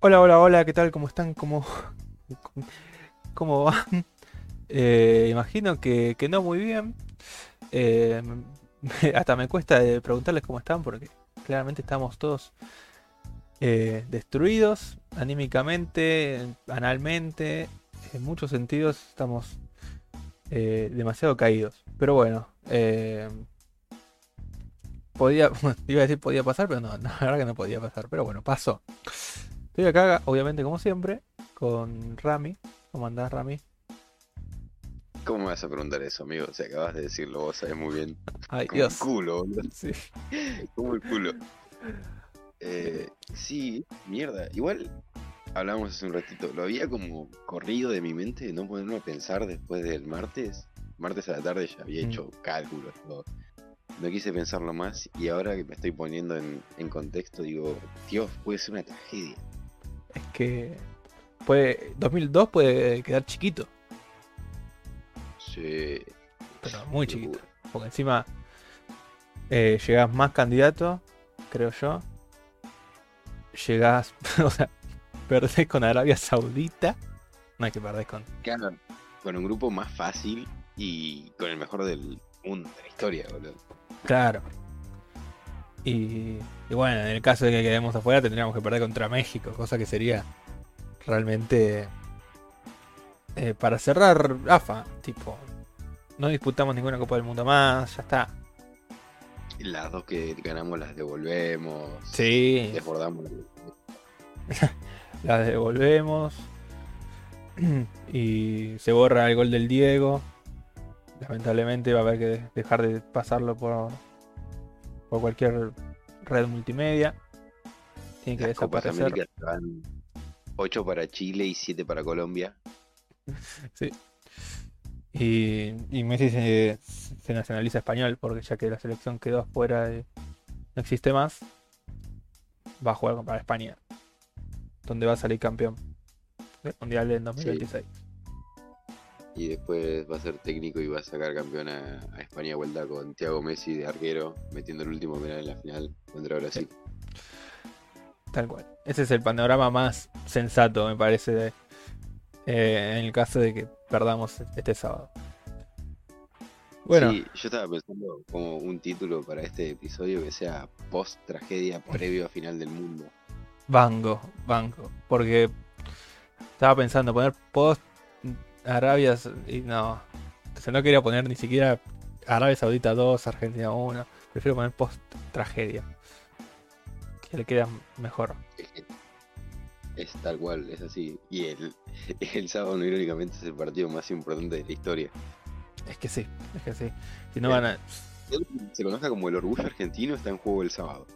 Hola, hola, hola, ¿qué tal? ¿Cómo están? ¿Cómo, cómo van? Eh, imagino que, que no muy bien. Eh, hasta me cuesta eh, preguntarles cómo están porque claramente estamos todos destruidos anímicamente, analmente, en muchos sentidos estamos demasiado caídos. Pero bueno, podía, iba a decir podía pasar, pero no, la verdad que no podía pasar. Pero bueno, pasó. Estoy acá, obviamente, como siempre, con Rami. ¿Cómo andás, Rami? ¿Cómo me vas a preguntar eso, amigo? Si acabas de decirlo, vos sabés muy bien. Ay, Como Dios. el culo, boludo. Sí. Como el culo. Eh, sí, mierda. Igual hablábamos hace un ratito. Lo había como corrido de mi mente de no ponerme a pensar después del martes. Martes a la tarde ya había Mm. hecho cálculos. todo. No quise pensarlo más y ahora que me estoy poniendo en, en contexto digo, Dios, puede ser una tragedia. Es que puede, 2002 puede quedar chiquito, Sí, pero muy chiquito. Porque encima eh, llegás más candidato, creo yo. Llegás, o sea, perdés con Arabia Saudita. No hay que perder con. Claro, con un grupo más fácil y con el mejor del mundo, de la historia, boludo. Claro. Y, y bueno, en el caso de que quedemos afuera, tendríamos que perder contra México, cosa que sería realmente eh, para cerrar AFA. Tipo, no disputamos ninguna Copa del Mundo más, ya está. Las dos que ganamos las devolvemos. Sí, Desbordamos. las devolvemos. Y se borra el gol del Diego. Lamentablemente va a haber que de- dejar de pasarlo por, por cualquier red multimedia. Tiene que Las Copas desaparecer. Van 8 para Chile y 7 para Colombia. Sí. Y, y Messi se, se nacionaliza español porque ya que la selección quedó afuera de- no existe más, va a jugar para España, donde va a salir campeón del Mundial en 2026. Y después va a ser técnico y va a sacar campeón a, a España vuelta con Thiago Messi de arquero, metiendo el último penal en la final contra Brasil. Tal cual. Ese es el panorama más sensato, me parece, de- eh, en el caso de que perdamos este sábado. Bueno, Sí, yo estaba pensando como un título para este episodio que sea post tragedia previo a final del mundo. Banco, banco. Porque estaba pensando poner post Arabia y no. Entonces no quería poner ni siquiera Arabia Saudita 2, Argentina 1. Prefiero poner post tragedia. Que le queda mejor. Es tal cual, es así. Y el, el sábado, no irónicamente, es el partido más importante de la historia. Es que sí, es que sí. Si no van a. Se conozca como el orgullo argentino, está en juego el sábado.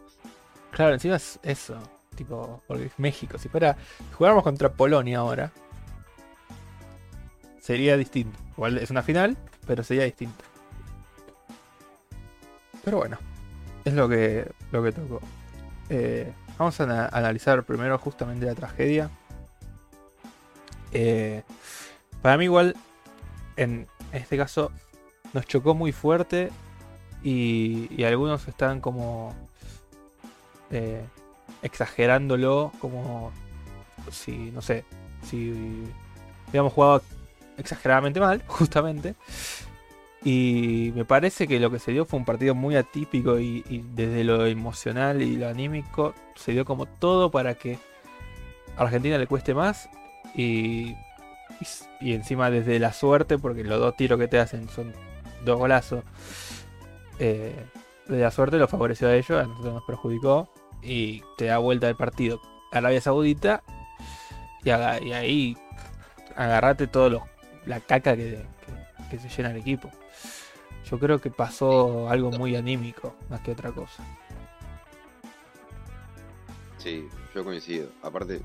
Claro, encima es eso. Tipo, porque es México. Si fuera. Si jugáramos contra Polonia ahora. Sería distinto. Igual es una final, pero sería distinto. Pero bueno. Es lo que. lo que tocó. Eh, vamos a ana- analizar primero justamente la tragedia. Eh, para mí igual. En este caso. Nos chocó muy fuerte. Y, y algunos están como. eh, exagerándolo como si, no sé, si hubiéramos jugado exageradamente mal, justamente. Y me parece que lo que se dio fue un partido muy atípico y, desde lo emocional y lo anímico se dio como todo para que a Argentina le cueste más y, y, encima desde la suerte, porque los dos tiros que te hacen son dos golazos, eh, desde la suerte lo favoreció a ellos, a nosotros nos perjudicó y te da vuelta el partido Arabia Saudita y, y ahí agarrate todo lo, la caca que, que- que se llena el equipo. Yo creo que pasó algo muy anímico más que otra cosa. Sí, yo coincido. Aparte,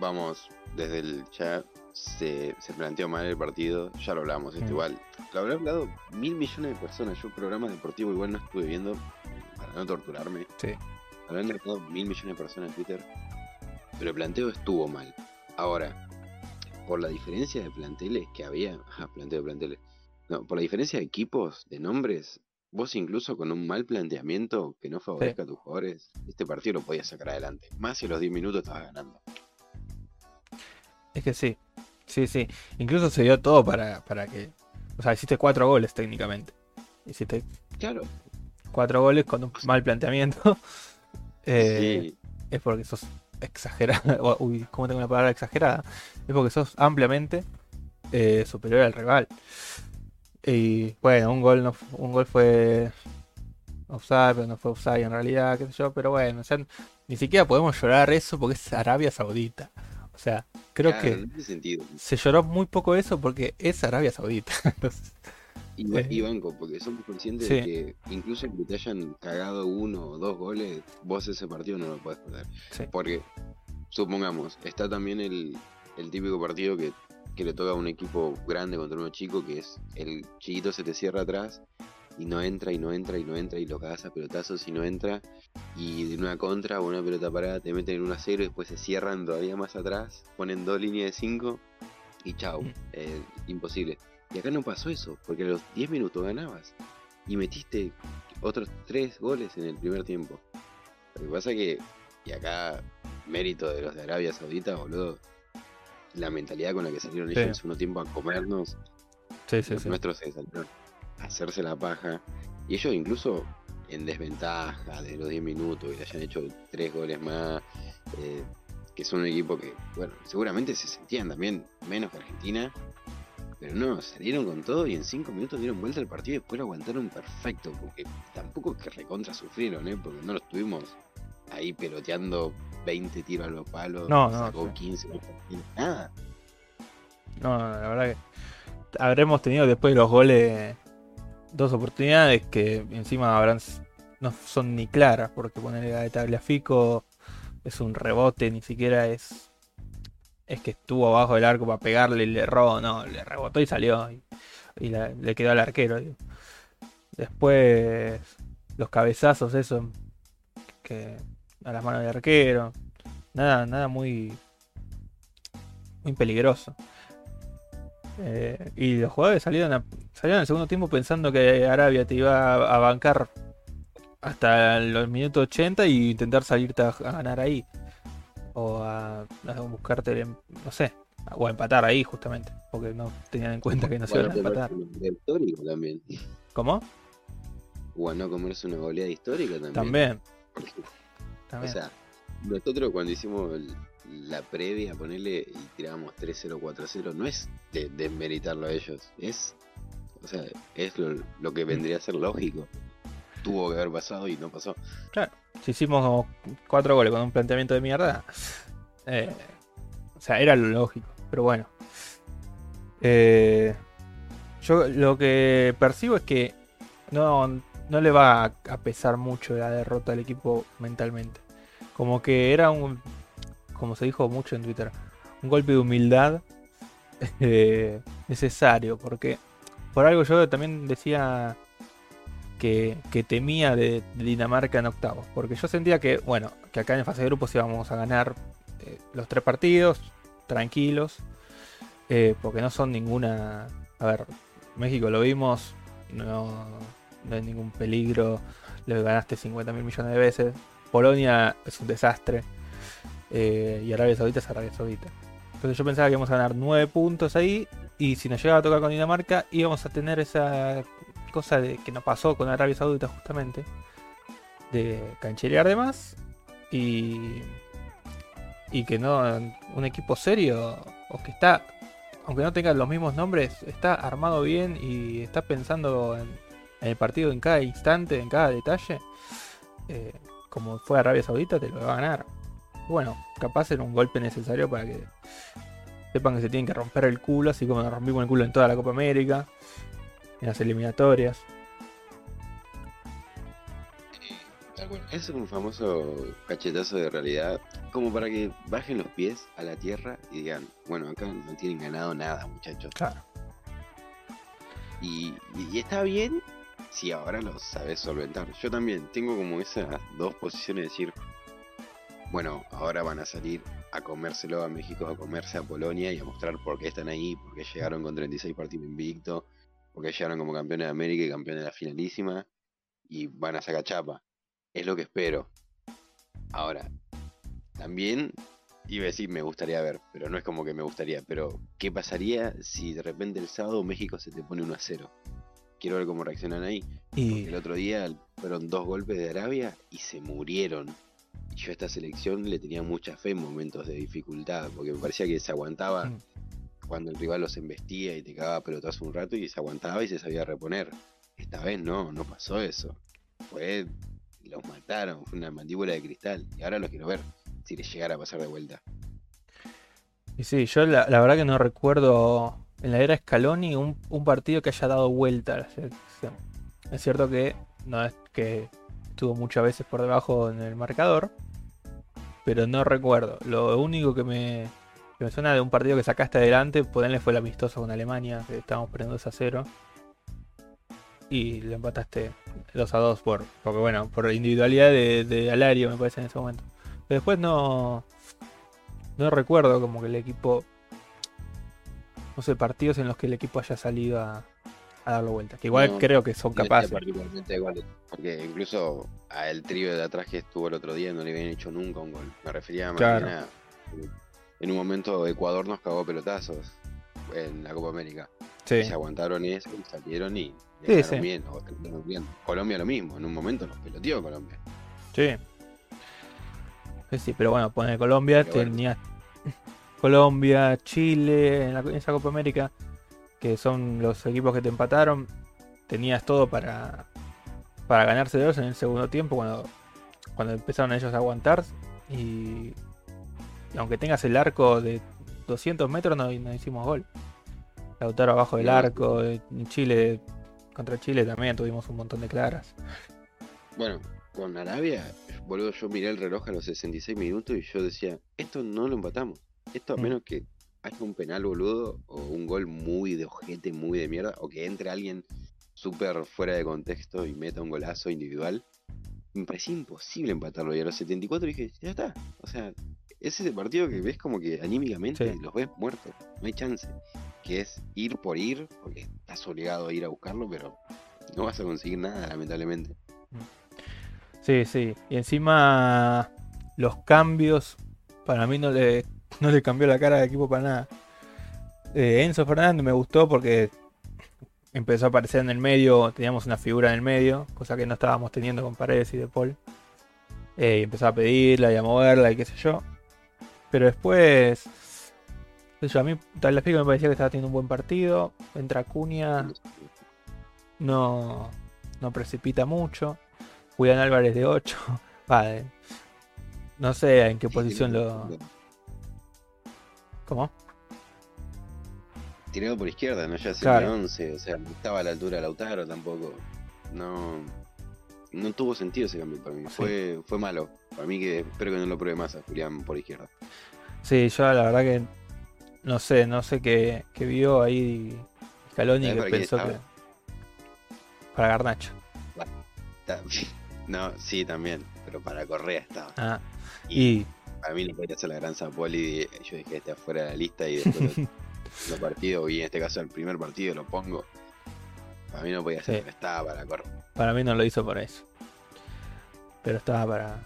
vamos, desde el chat se, se planteó mal el partido, ya lo hablamos, esto Mm. igual. Lo habrá hablado mil millones de personas. Yo programa deportivo igual no estuve viendo para no torturarme. Sí. Habrán hablado mil millones de personas en Twitter. Pero el planteo estuvo mal. Ahora, por la diferencia de planteles que había. Ah, planteo de planteles. No, por la diferencia de equipos, de nombres, vos incluso con un mal planteamiento que no favorezca a tus jugadores, este partido lo podías sacar adelante. Más si a los 10 minutos estabas ganando. Es que sí, sí, sí. Incluso se dio todo para, para que... O sea, hiciste cuatro goles técnicamente. Hiciste Claro, cuatro goles con un mal planteamiento. Eh, sí, es porque sos exagerado. Uy, ¿cómo tengo una palabra exagerada? Es porque sos ampliamente eh, superior al rival. Y bueno, un gol, no, un gol fue offside, pero no fue offside en realidad, qué sé yo. Pero bueno, ya ni siquiera podemos llorar eso porque es Arabia Saudita. O sea, creo claro, que no sentido. se lloró muy poco eso porque es Arabia Saudita. Entonces, Y, Eh, y banco, porque somos conscientes sí. de que incluso que te hayan cagado uno o dos goles, vos ese partido no lo podés perder. sí. Porque, supongamos, está también el, el típico partido que, que le toca a un equipo grande contra uno chico, que es el chiquito se te cierra atrás y no entra y no entra y no entra y lo cagas a pelotazos y no entra. Y de una contra o una pelota parada te meten en 1 a 0 y después se cierran todavía más atrás, ponen dos líneas de 5 y chau, Mm. eh, imposible. Y acá no pasó eso, porque a los 10 minutos ganabas y metiste otros 3 goles en el primer tiempo. Lo que pasa que, y acá, mérito de los de Arabia Saudita, boludo, la mentalidad con la que salieron ellos Sí. en el segundo tiempo a comernos, Sí, sí, los sí. nuestros se salieron a hacerse la paja. Y ellos incluso en desventaja de los 10 minutos y le hayan hecho 3 goles más, eh, que son un equipo que, bueno, seguramente se sentían también menos que Argentina. Pero no, salieron con todo y en 5 minutos dieron vuelta al partido y después lo aguantaron perfecto. Porque tampoco es que recontra sufrieron, ¿eh? Porque no lo estuvimos ahí peloteando 20 tiros a los palos. No, no, sacó sí. 15, nada. No, no, la verdad que habremos tenido después de los goles dos oportunidades que encima habrán no son ni claras, porque ponerle la de Tagliafico es un rebote, ni siquiera es es que estuvo abajo del arco para pegarle y le erró, no, le rebotó y salió y, y la- le quedó al arquero. digo. Después los cabezazos, eso que a las manos del arquero, nada, nada muy muy peligroso. Eh, y los jugadores salieron, a- salieron el segundo tiempo pensando que Arabia te iba a, bancar hasta los minutos 80 y intentar salirte a, a ganar ahí. O a, a buscarte, no sé, o a empatar ahí justamente. Porque no tenían en cuenta que no se Bueno, iban a empatar. histórica también. ¿Cómo? O a no comerse una goleada histórica también. También. O sea, nosotros cuando hicimos el- la previa, ponerle y tirábamos 3-0, 4-0, no es de desmeritarlo a ellos, es, o sea, es lo, lo que vendría a ser lógico. Tuvo que haber pasado y no pasó. si hicimos como cuatro goles con un planteamiento de mierda, eh, o sea, era lo lógico, pero bueno. Eh, yo lo que percibo es que no, no le va a, pesar mucho la derrota al equipo mentalmente. Como que era un, como se dijo mucho en Twitter, un golpe de humildad eh, necesario, porque por algo yo también decía que, que temía de, de Dinamarca en octavos. Porque yo sentía que, bueno, que acá en fase de grupos íbamos a ganar eh, los tres partidos, tranquilos. eh, porque no son ninguna. A ver, México lo vimos, no, no hay ningún peligro. Le ganaste 50 mil millones de veces. Polonia es un desastre. eh, y Arabia Saudita es Arabia Saudita. Entonces yo pensaba que íbamos a ganar 9 puntos ahí. Y si nos llegaba a tocar con Dinamarca, íbamos a tener esa cosa de que nos pasó con Arabia Saudita justamente. De cancherear de más. Y. Y que no. Un equipo serio. O que está. Aunque no tenga los mismos nombres. Está armado bien. Y está pensando en, en el partido en cada instante. En cada detalle. eh, como fue Arabia Saudita. Te lo va a ganar. Bueno, capaz era un golpe necesario para que. Sepan que se tienen que romper el culo. Así como nos rompimos el culo en toda la Copa América. En las eliminatorias. Cual. Es un famoso cachetazo de realidad, como para que bajen los pies a la tierra y digan, bueno, acá no tienen ganado nada, muchachos. Claro. Y, y- y está bien si ahora lo sabes solventar. Yo también tengo como esas dos posiciones de decir, bueno, ahora van a salir a comérselo a México, a comerse a Polonia y a mostrar por qué están ahí, por qué llegaron con 36 partidos invictos, por qué llegaron como campeones de América y campeones de la finalísima. y van a sacar chapa. Es lo que espero. Ahora, también iba a decir me gustaría ver, pero no es como que me gustaría. Pero, ¿qué pasaría si de repente el sábado México se te pone 1 a 0? Quiero ver cómo reaccionan ahí. Y El otro día fueron dos golpes de Arabia y se murieron. Y yo a esta selección le tenía mucha fe en momentos de dificultad, porque me parecía que se aguantaba Mm. cuando el rival los embestía y te cagaba pelotazo un rato y se aguantaba y se sabía reponer. Esta vez no, no pasó eso. Fue, los mataron, fue una mandíbula de cristal. Y ahora los quiero ver, si les llegara a pasar de vuelta. Y sí, yo la, la verdad que no recuerdo en la era Scaloni un, partido que haya dado vuelta a la selección. Es cierto que no es que estuvo muchas veces por debajo en el marcador, pero no recuerdo. Lo único que me, que me suena de un partido que sacaste adelante, ponerle fue el amistoso con Alemania, que estábamos perdiendo 2 a 0. Y lo empataste 2 a 2 por, porque bueno, por individualidad de, de Alario me parece en ese momento. Pero después no, no recuerdo como que el equipo. No sé, partidos en los que el equipo haya salido a, a darlo vuelta. Que igual No, creo que son No capaces. tenía particularmente porque incluso al trío de atrás que estuvo el otro día no le habían hecho nunca un gol. Me refería más Claro. a. En un momento Ecuador nos cagó pelotazos en la Copa América. Sí, Se aguantaron eso y salieron y Sí, le sí. bien, o terminaron bien. Colombia lo mismo, en un momento nos peloteó Colombia. sí. Sí, pero bueno, pone Colombia, Pero bueno. Colombia, Chile en, la- en esa Copa América, que son los equipos que te empataron. Tenías todo para, para ganarse dos en el segundo tiempo cuando, cuando empezaron ellos a aguantar. Y, y aunque tengas el arco de 200 metros, no, no hicimos gol. Lautaro abajo del arco, en Chile, contra Chile también tuvimos un montón de claras. Bueno, con Arabia, boludo, yo miré el reloj a los 66 minutos y yo decía, esto no lo empatamos. Esto a Mm. menos que haya un penal, boludo, o un gol muy de ojete, muy de mierda, o que entre alguien súper fuera de contexto y meta un golazo individual. Me parecía imposible empatarlo. Y a los 74 dije, ya está. O sea, es ese partido que ves como que anímicamente Sí. los ves muertos. No hay chance. Que es ir por ir, porque estás obligado a ir a buscarlo, pero no vas a conseguir nada, lamentablemente. Sí, sí. Y encima los cambios para mí no le, no le cambió la cara al equipo para nada. Eh, Enzo Fernández me gustó porque empezó a aparecer en el medio, teníamos una figura en el medio, cosa que no estábamos teniendo con Paredes y De Paul. Eh, y empezó a pedirla y a moverla y qué sé yo. Pero después, yo, a mí Tagliafico me parecía que estaba teniendo un buen partido. Entra Cunha, no, no precipita mucho. Julián Álvarez de 8. Vale. No sé en qué Sí, posición lo. ¿Cómo? Tirado por izquierda, no ya Claro. 11, o sea, no estaba a la altura de Lautaro tampoco. No no tuvo sentido ese cambio para mí. Sí. Fue, fue malo. Para mí que espero que no lo pruebe más a Julián por izquierda. Sí, yo la verdad que no sé, no sé qué, qué vio ahí Scaloni ¿Sabes que pensó que. Para Garnacho. No, sí, también, pero para Correa estaba. Ah, Y y para mí no podía ser la gran Zapoli. Yo dije, este afuera de la lista y después los, los partidos, y en este caso el primer partido lo pongo. Para mí no podía ser, Sí. estaba para Correa. para mí no lo hizo por eso. Pero estaba para.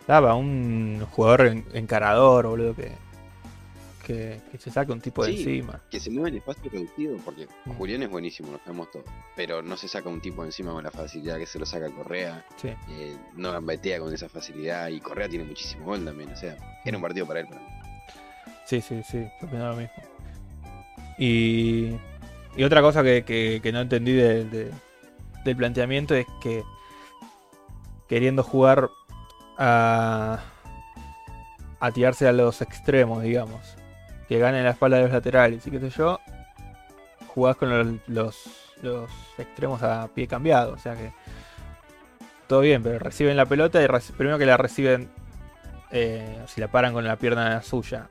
Estaba un jugador en- encarador, boludo, que, que, que se saca un tipo de encima. Que se mueva en espacio reducido, porque Mm. Julián es buenísimo, lo sabemos todos. Pero no se saca un tipo encima con la facilidad que se lo saca Correa. Sí. eh, no gambetea con esa facilidad. Y Correa tiene muchísimo gol también. O sea, era un partido para él. Para mí. Sí, sí, sí, opino lo mismo. Y, y otra cosa que, que- que no entendí de- de- del planteamiento es que queriendo jugar a, a tirarse a los extremos, digamos, que ganen la espalda de los laterales y qué sé yo, jugás con los, los, extremos a pie cambiado, o sea que todo bien, pero reciben la pelota y primero que la reciben, eh, si la paran con la pierna suya,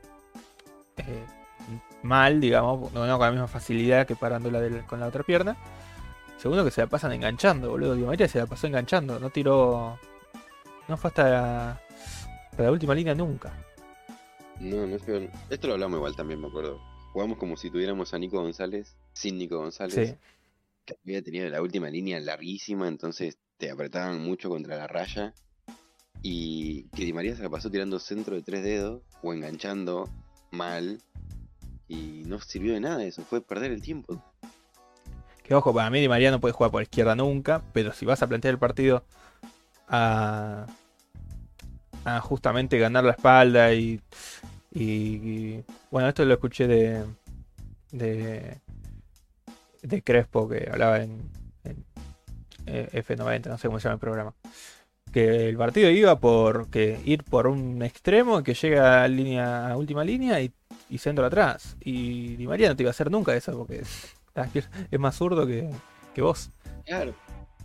eh, mal, digamos, no, no con la misma facilidad que parándola del- con la otra pierna. Segundo que se la pasan enganchando, boludo. Di María se la pasó enganchando, no tiró. No fue hasta la, hasta la última línea nunca. No, no es que. Esto lo hablamos igual también, me acuerdo. Jugamos como si tuviéramos a Nico González, sin Nico González, Sí, que había tenido la última línea larguísima, entonces te apretaban mucho contra la raya y que Di María se la pasó tirando centro de tres dedos o enganchando mal y no sirvió de nada eso, fue perder el tiempo. Que ojo, para mí Di María no puede jugar por izquierda nunca, pero si vas a plantear el partido a, justamente ganar la espalda y, bueno, esto lo escuché de, de, Crespo que hablaba en, eh, F90, no sé cómo se llama el programa que el partido iba por que ir por un extremo que llega a línea última línea y, y centro atrás. Y Di María no te iba a hacer nunca eso porque es más zurdo que, que vos. Claro.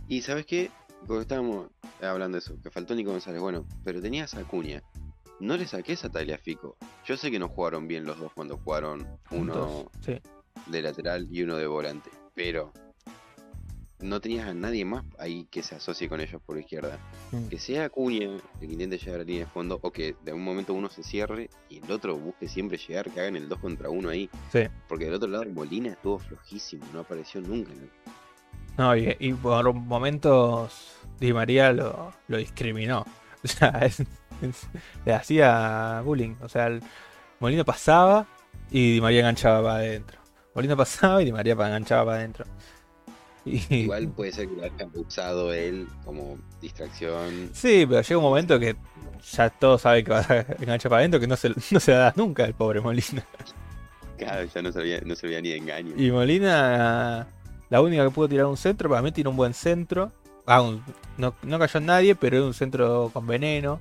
Y sabes qué, porque estábamos hablando de eso, que faltó Nico González. Bueno, pero tenías a Cuña. No le saqué esa Fico Yo sé que no jugaron bien los dos cuando jugaron uno sí. de lateral y uno de volante. Pero no tenías a nadie más ahí que se asocie con ellos por izquierda. Mm. Que sea Acuña el que intente llegar a la línea de fondo o que de un momento uno se cierre y el otro busque siempre llegar, que hagan el 2 contra 1 ahí. Sí. Porque del otro lado Molina estuvo flojísimo, no apareció nunca. No, y, por momentos Di María lo, lo discriminó. O sea, le hacía bullying. O sea, el Molina pasaba y Di María enganchaba para adentro. Molina pasaba y Di María enganchaba para adentro. Igual puede ser que lo haya usado él como distracción. Sí, pero llega un momento que ya todos saben que va a enganchar para adentro, que no se, no se da nunca el pobre Molina. Claro, ya no se veía, no se ni de engaño. Y Molina, la única que pudo tirar un centro, para mí tiene un buen centro. Ah, no, no cayó en nadie, pero era un centro con veneno.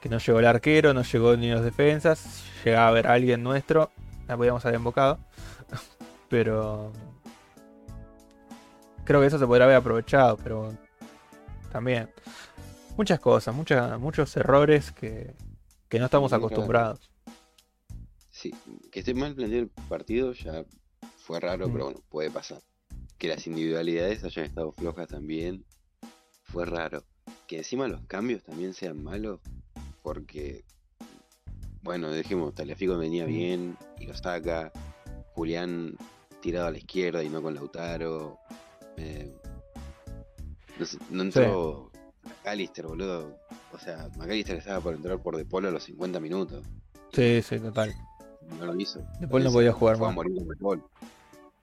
Que no llegó el arquero, no llegó ni los defensas. Llegaba a ver a alguien nuestro, la podíamos haber embocado. Pero creo que eso se podría haber aprovechado, pero también. Muchas cosas, muchas, muchos errores que, no estamos acostumbrados. Sí, que esté mal planteado el partido ya fue raro, Mm. pero bueno, puede pasar. Que las individualidades hayan estado flojas también fue raro. Que encima los cambios también sean malos, porque, bueno, dijimos, Taliafico venía Mm. bien y lo saca. Julián tirado a la izquierda y no con Lautaro. Eh, no, sé, no entró McAllister, boludo. O sea, McAllister estaba por entrar por De Polo a los 50 minutos. Sí, sí, total. No lo hizo. De no podía jugar Fue a más. morir con.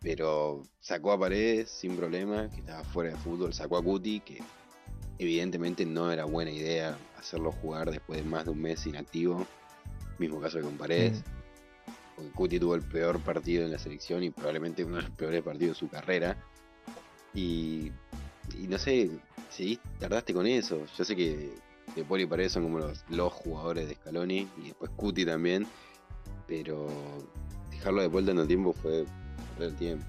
Pero sacó a Paredes sin problema, que estaba fuera de fútbol. Sacó a Cuti, que evidentemente no era buena idea hacerlo jugar después de más de un mes inactivo. Mismo caso que con Paredes. Porque Cuti tuvo el peor partido en la selección y probablemente uno de los peores partidos de su carrera. Y, y no sé, si tardaste con eso. Yo sé que De y Paredes son como los, los jugadores de Scaloni y después Cuti también. Pero dejarlo de vuelta en el tiempo fue perder tiempo.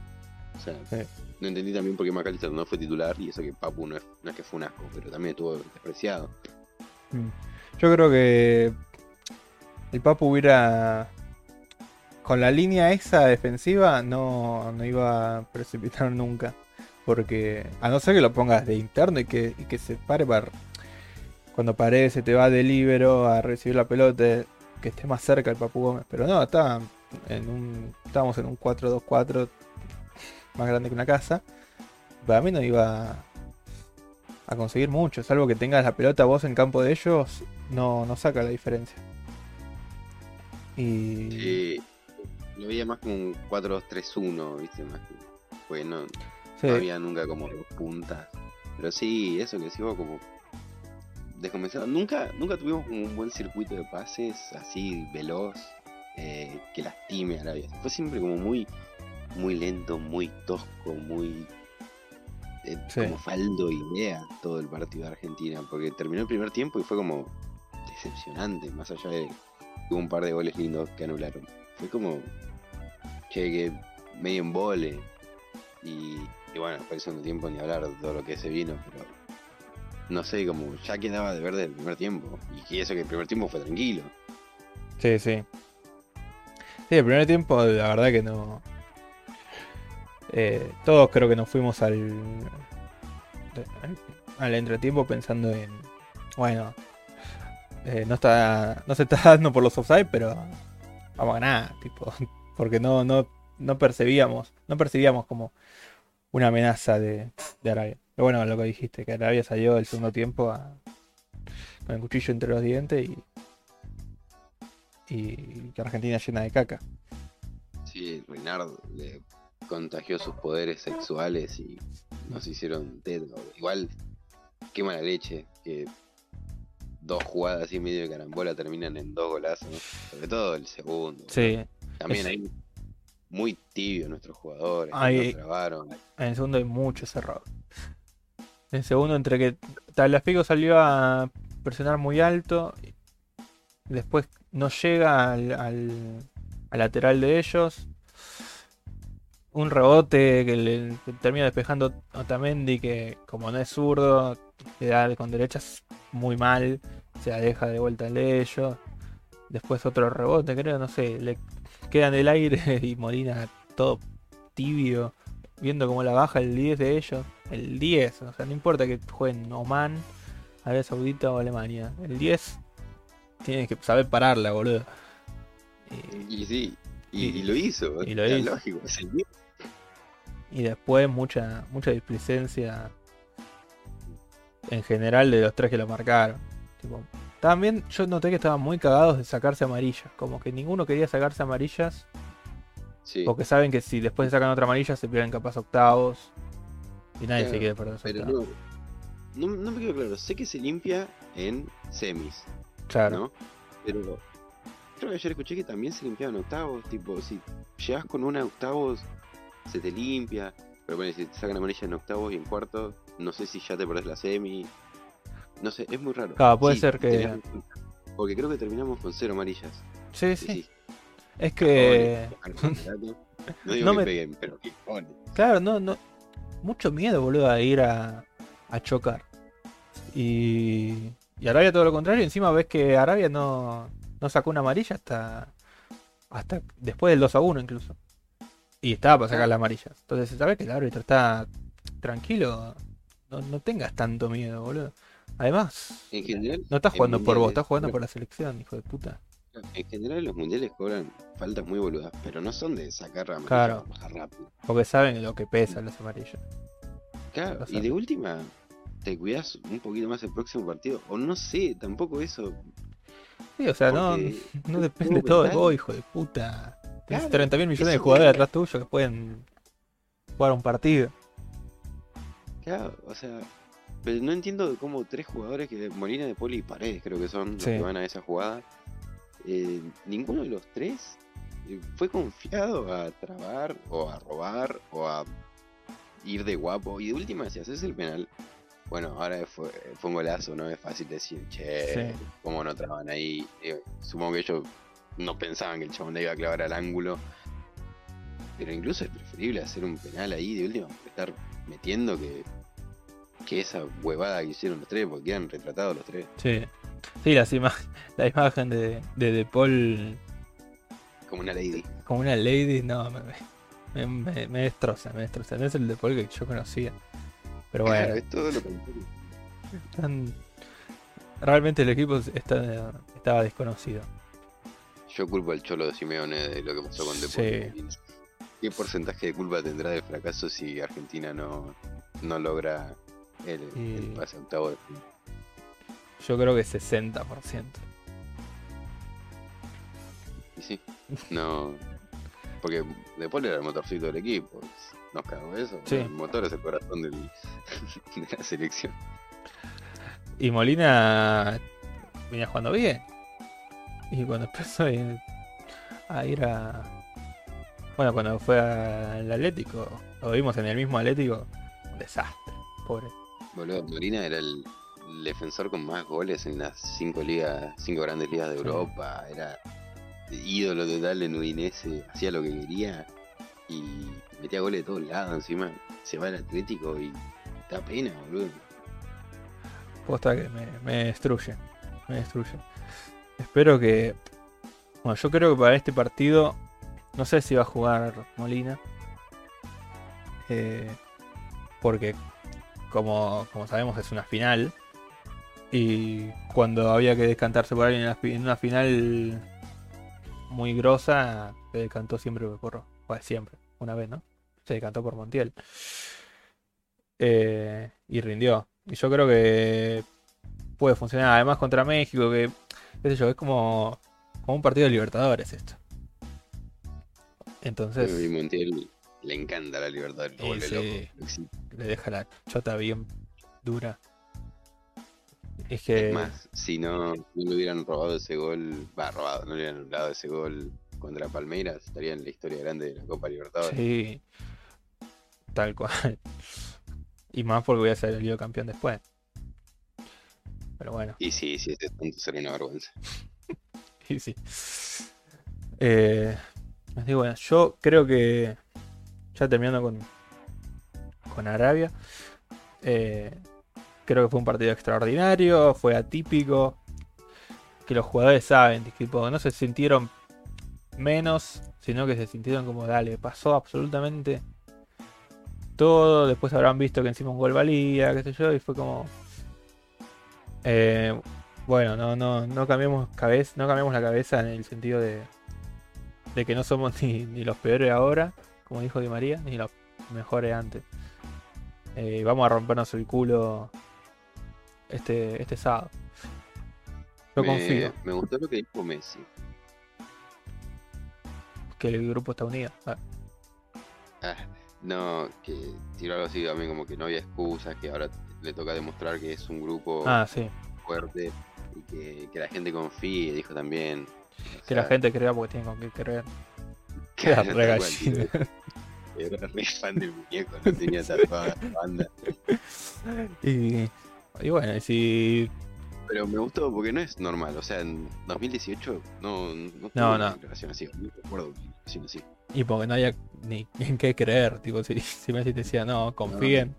O sea, Sí. no entendí también por qué McAllister no fue titular y eso que Papu no es, no es que fue un asco, pero también estuvo despreciado. Mm. Yo creo que el Papu hubiera. Con la línea esa defensiva no, no iba a precipitar nunca. Porque a no ser que lo pongas de interno y que, y que se pare para. Cuando Paredes se te va de libero a recibir la pelota, que esté más cerca el Papu Gómez. Pero no, estaba en un, estábamos en un 4-2-4 más grande que una casa. Para mí no iba a conseguir mucho, salvo que tengas la pelota vos en campo de ellos, no, no saca la diferencia. Y Sí, lo veía más como un 4-2-3-1, ¿viste? Más que, pues no, sí, no había nunca como dos puntas. Pero sí, eso que decís vos, como descomenzado. Nunca, nunca tuvimos como un buen circuito de pases así veloz eh, que lastime a Arabia. Fue siempre como muy, muy lento, muy tosco, muy eh, Sí. como faldo idea todo el partido de Argentina. Porque terminó el primer tiempo y fue como decepcionante, más allá de hubo un par de goles lindos que anularon. Fue como, che, que medio en vole. Y, y bueno, después segundo tiempo ni hablar de todo lo que se vino, pero no sé, como ya quedaba de ver del primer tiempo. Y eso que el primer tiempo fue tranquilo. sí, sí. Sí, el primer tiempo, la verdad que no. eh, todos creo que nos fuimos al, al, entretiempo pensando en. Bueno, eh, no está no se está dando por los offside, pero vamos a ganar, tipo, porque no, no, no percibíamos, no percibíamos como una amenaza de, de Arabia. Pero bueno, lo que dijiste, que Arabia salió el segundo tiempo con el cuchillo entre los dientes y, y que Argentina llena de caca. Sí, Reinardo le contagió sus poderes sexuales y nos hicieron teto. Igual, qué mala leche que dos jugadas y medio de carambola terminan en dos golazos. Sobre todo el segundo. Sí, También ahí muy tibio nuestros jugadores. Ahí- nos trabaron. en el segundo hay muchos errores. En el segundo, entre que Talafico salió a presionar muy alto, después no llega al, al- al lateral de ellos. Un rebote que termina despejando Otamendi, que como no es zurdo, le da con derechas muy mal, se deja de vuelta de ellos. Después otro rebote, creo, no sé, le queda en el aire y Molina todo tibio viendo cómo la baja el 10 de ellos. El 10, o sea, no importa que jueguen Oman, Arabia Saudita o Alemania. El 10 tiene que saber pararla, boludo. Y, Y sí, y, lo hizo. y lo hizo. lógico. sí. y después mucha, mucha displicencia en general de los tres que lo marcaron. Tipo, también yo noté que estaban muy cagados de sacarse amarillas. Como que ninguno quería sacarse amarillas. Sí, Porque saben que si después se sacan otra amarilla se pierden capaz octavos. Y nadie se Claro, quiere perder pero octavos. no, no. No me quedó claro. Sé que se limpia en semis. Claro. ¿no? Pero creo que ayer escuché que también se limpiaban octavos, tipo, si llegas con una octavos, se te limpia, pero bueno, si te sacan amarilla en octavos y en cuartos, no sé si ya te perdés la semi, no sé, es muy raro. Claro, puede Sí, ser que- Porque creo que terminamos con cero amarillas. Sí, sí. sí, Es que. No digo No que me- peguen, pero que. Claro, no, no. Mucho miedo, boludo, a ir a, a chocar. Y, y Arabia todo lo contrario. Encima ves que Arabia no, no sacó una amarilla hasta, hasta después del 2 a 1 incluso. Y estaba para sacar la amarilla. Entonces, sabes que el árbitro está tranquilo. No, no tengas tanto miedo, boludo. Además, En general, no estás jugando por vos, estás jugando por la selección, hijo de puta. En general los mundiales cobran faltas muy boludas, pero no son de sacar amarilla Claro. más rápido. Porque saben lo que pesan las amarillas. Claro, y de última, te cuidas un poquito más el próximo partido. O no sé, tampoco eso. Sí, o sea, no, Porque no depende todo de vos, hijo de puta. Tienes Claro, 30 mil millones de jugadores es. atrás tuyo que pueden jugar un partido. Claro, o sea, pero no entiendo cómo tres jugadores que Molina de Poli y Paredes creo que son los Sí. que van a esa jugada. eh, ninguno de los tres eh, fue confiado a trabar o a robar o a ir de guapo. Y de última, si haces el penal, bueno, ahora fue, fue un golazo, no es fácil decir, che, Sí. cómo no traban ahí. Eh, supongo que ellos no pensaban que el chabón le iba a clavar al ángulo. Pero incluso es preferible hacer un penal ahí de última, estar metiendo que, que esa huevada que hicieron los tres, porque quedan retratados los tres. Sí. Sí, las ima- la imagen de, de De Paul Como una lady. como una lady, no, me, me, me- me destroza, me destroza. No es el De Paul que yo conocía. Pero bueno, Claro, es todo lo contrario. están- realmente el equipo está, estaba desconocido. Yo culpo al cholo de Simeone de lo que pasó con Deportivo. Sí. ¿Qué porcentaje de culpa tendrá de fracaso si Argentina no, no logra el, el Y- pase a octavo de final? Yo creo que 60%. Y sí, no. Porque después era el motorcito del equipo. Nos cagó eso. Sí. El motor es el corazón del, de la selección. Y Molina venía jugando bien. Y cuando empezó a ir a, Bueno, cuando fue al Atlético, lo vimos en el mismo Atlético, un desastre, pobre. Boludo, Molina era el defensor con más goles en las cinco ligas, cinco grandes ligas de Sí. Europa. Era ídolo total en Udinese, hacía lo que quería y metía goles de todos lados encima. Se va al Atlético y da pena, boludo. Posta que me, destruye, me destruye. Espero que... Bueno, yo creo que para este partido, no sé si va a jugar Molina. eh, porque como, como sabemos es una final. Y cuando había que descantarse por alguien en una final muy grosa, se decantó siempre por... Bueno, siempre, una vez, ¿no? Se decantó por Montiel. eh, y rindió. Y yo creo que puede funcionar. Además contra México, que, qué sé yo, es como, como un partido de Libertadores esto. Entonces... Y Montiel le encanta la libertad, lo vuelve sí. loco. Le deja la chota bien dura. Es que Es más, si no, no le hubieran robado ese gol, va, robado, no le hubieran anulado ese gol contra Palmeiras, estaría en la historia grande de la Copa Libertadores. sí, tal cual. Y más porque voy a ser el lío campeón después. Pero bueno, Y sí, sí, ese punto sería una vergüenza. y sí. Eh, así bueno, yo creo que ya terminando con, con Arabia, eh, creo que fue un partido extraordinario, fue atípico, que los jugadores saben, tipo, no se sintieron menos, sino que se sintieron como, dale, pasó absolutamente todo, después habrán visto que encima un gol valía, qué sé yo, y fue como... eh, bueno, no, no, no cambiamos cabeza, no cambiamos la cabeza en el sentido de, de que no somos ni, ni los peores ahora, como dijo Di María, ni los mejores antes. Eh, vamos a rompernos el culo este, este sábado. Yo me, confío me gustó lo que dijo Messi. que el grupo está unido. Ah, Ah, no, que tiró algo así también como que no había excusas, que ahora le toca demostrar que es un grupo Ah, sí. fuerte y que, que la gente confíe, dijo también. O Que la gente crea porque tiene con qué creer. que tal re gallina. Era re fan del muñeco, no tenía tatuada la banda. Y, y bueno, y si. Pero me gustó porque no es normal, o sea, en 2018 no, no, tuve No, una no. declaración así, no recuerdo una declaración así. Y porque no haya ni en qué creer. Tipo, si, si Messi te decía, no, confíen.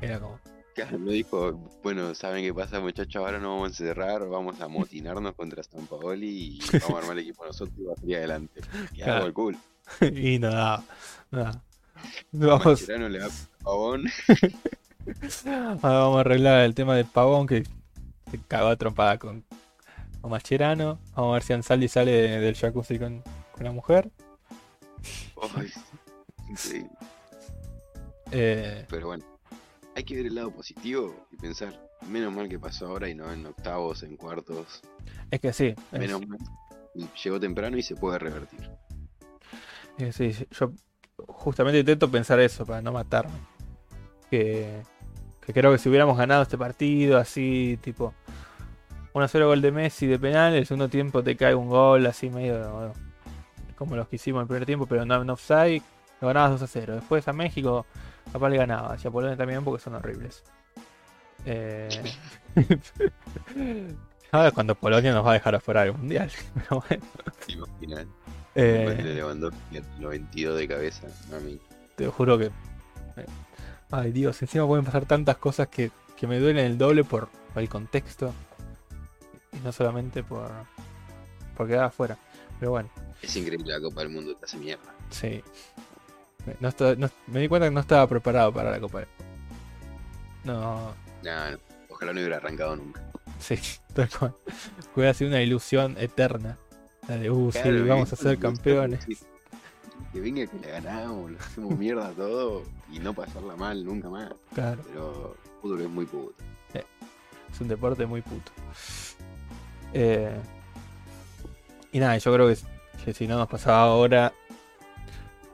Era como. Claro, no dijo, bueno, ¿saben qué pasa muchachos? Ahora nos vamos a encerrar, vamos a amotinarnos contra San Paoli y vamos a armar el equipo nosotros y va a salir adelante. Y Claro. hago el cool. y nada. Nada. Vamos, Mascherano le da pavón. ahora vamos a arreglar el tema del pavón que se cagó a trompada con, con Mascherano. Vamos a ver si Ansaldi sale de- del jacuzzi con, con la mujer. Ay, increíble. Eh, Pero bueno, hay que ver el lado positivo y pensar, menos mal que pasó ahora y no en octavos, en cuartos. es que sí. es- Menos mal. Llegó temprano y se puede revertir. Eh, Sí, yo justamente intento pensar eso para no matarme. Que, que creo que si hubiéramos ganado este partido así, tipo, 1-0 gol de Messi de penal, el segundo tiempo te cae un gol así medio como los que hicimos en el primer tiempo, pero no en offside, lo ganabas 2-0. Después a México capaz le ganabas, y a Polonia también porque son horribles. Eh, Ahora cuando Polonia nos va a dejar afuera del mundial, pero bueno. Final. Eh, le levantó el 92 de cabeza. Te juro que. eh, Ay Dios, encima pueden pasar tantas cosas que, que me duelen el doble por, por el contexto. Y no solamente por. por quedar afuera. Pero bueno, Es increíble la Copa del Mundo, te hace mierda. sí. Me- No está- no- me di cuenta que no estaba preparado para la Copa. No, Nah, no. Ojalá no hubiera arrancado nunca. sí, tal cual. Fue así una ilusión eterna. La de, uh, sí, Claro, vamos a ser campeones. sí. Que venga que le ganamos, le hacemos mierda todo y no pasarla mal nunca más. Claro, Pero el fútbol es muy puto. es un deporte muy puto. Eh, y nada, yo creo que, que si no nos pasaba ahora,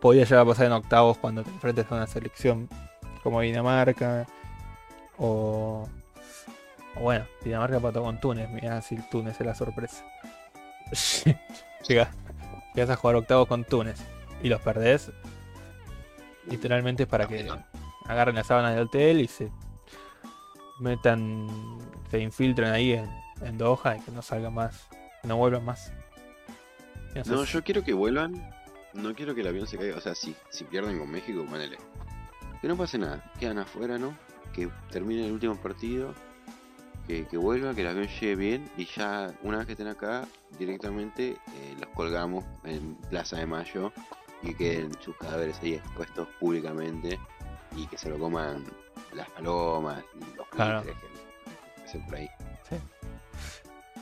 podía llegar a pasar en octavos cuando te enfrentes a una selección como Dinamarca. O, o bueno, Dinamarca pató con Túnez. Mirá si Túnez es la sorpresa. Llegas, llegas a jugar octavos con Túnez y los perdés. Literalmente es para que agarren las sábanas del hotel y se metan, se infiltren ahí en, en Doha y que no salgan más, que no vuelvan más. No yo quiero que vuelvan. No quiero que el avión se caiga. O sea, si, si pierden con México, ponele. Que no pase nada. Quedan afuera, ¿no? Que termine el último partido. Que, que vuelva, que el avión llegue bien. Y ya, una vez que estén acá, directamente eh, los colgamos en Plaza de Mayo. Y queden sus cadáveres ahí expuestos públicamente. Y que se lo coman las palomas y los Claro. que- que por ahí.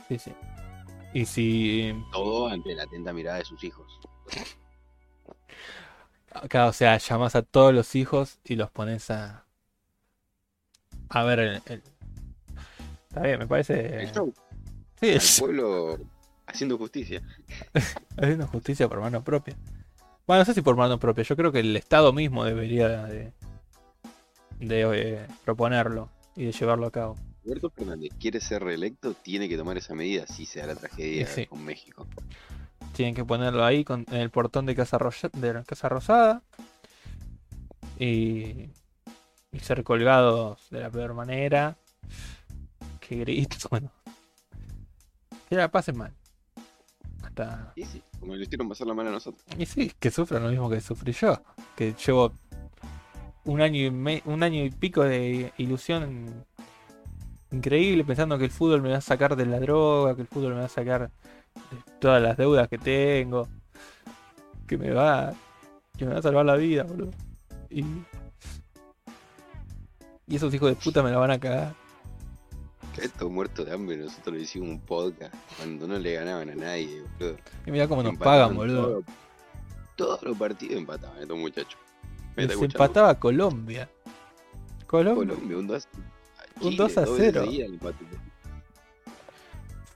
sí, sí. Y si, Todo ante la atenta mirada de sus hijos. acá, o sea, llamas a todos los hijos y los pones a, A ver, el- el- está bien, me parece. El show, Sí, pueblo haciendo justicia. haciendo justicia por mano propia. Bueno, no sé si por mano propia, yo creo que el Estado mismo debería de, de eh, proponerlo y de llevarlo a cabo. Alberto Fernández quiere ser reelecto, tiene que tomar esa medida si se da la tragedia sí. con México. Tienen que ponerlo ahí con- en el portón de Casa, Roya- de la Casa Rosada y, y ser colgados de la peor manera. Que gritos, bueno. Que la pasen mal. Hasta. Y sí, como le hicieron pasar la mano a nosotros. Y sí, que sufran lo mismo que sufrí yo. Que llevo un año y, me- un año y pico de ilusión increíble pensando que el fútbol me va a sacar de la droga, que el fútbol me va a sacar de todas las deudas que tengo, que me va, que me va a salvar la vida, boludo. Y, y esos hijos de puta me la van a cagar. Estos muertos de hambre, nosotros le hicimos un podcast cuando no le ganaban a nadie, boludo. Y mirá cómo nos pagan, boludo. todo- Todos los partidos empataban estos muchachos. Me escuchando. empataba Colombia. Colombia. Colombia, un 2 Un 2 a 0.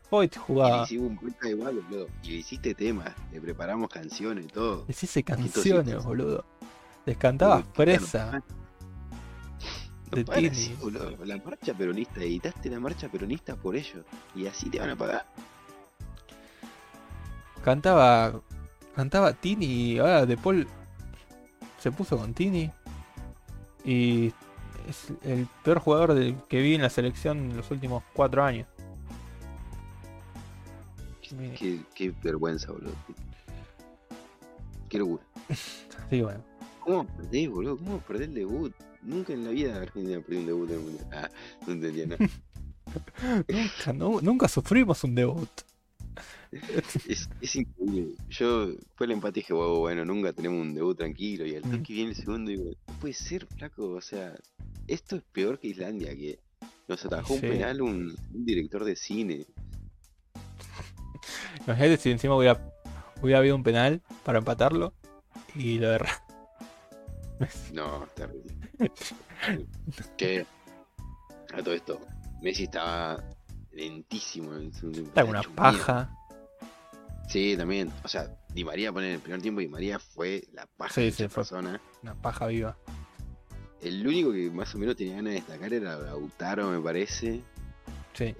Hoy Y le jugaba. hicimos un podcast igual, boludo. Y hiciste temas, le preparamos canciones y todo. Poquitos canciones, hitos. boludo. Les cantaba Uy, fresa. No de para boludo. La marcha peronista, editaste la marcha peronista por ellos. Y así te van a pagar. Cantaba. Cantaba Tini y ahora De Paul se puso con Tini. Y es el peor jugador del que vi en la selección en los últimos cuatro años. Qué, qué vergüenza, boludo. Qué locura. Sí, bueno. ¿Cómo perdés, boludo? ¿Cómo perdés el debut? Nunca en la vida Argentina perdió un debut en el mundial. Ah, no entendía nada. Nunca, no- nunca sufrimos un debut. Es, es increíble. Yo fue el empate y dije, wow, bueno, nunca tenemos un debut tranquilo. Y al Mm. toque viene el segundo y digo, no puede ser, flaco. O sea, esto es peor que Islandia, que nos atajó un penal un, un director de cine. Imagínate si encima hubiera, hubiera habido un penal para empatarlo y lo erra. No, terrible. que a todo esto, Messi estaba lentísimo. en tiempo, Está una paja. Sí, también. O sea, Di María pone en el primer tiempo y María fue la paja Sí, de sí, esa fue. persona. Una paja viva. El único que más o menos tenía ganas de destacar era Lautaro, me parece. Sí. Eh,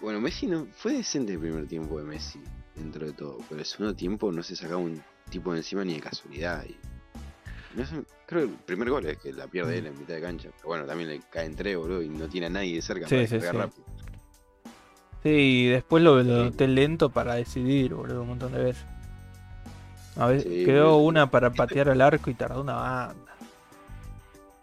bueno, Messi no fue decente el primer tiempo de Messi, dentro de todo, pero el segundo tiempo no se sacaba un tipo de encima ni de casualidad. Y no sé, creo que el primer gol es que la pierde él en mitad de cancha, pero bueno, también le caen tres, boludo, y no tiene a nadie de cerca Sí, para sí, rápido. Sí, y después lo, lo noté lento para decidir, boludo, un montón de veces. A ver, Sí, quedó una para patear al arco y tardó una banda.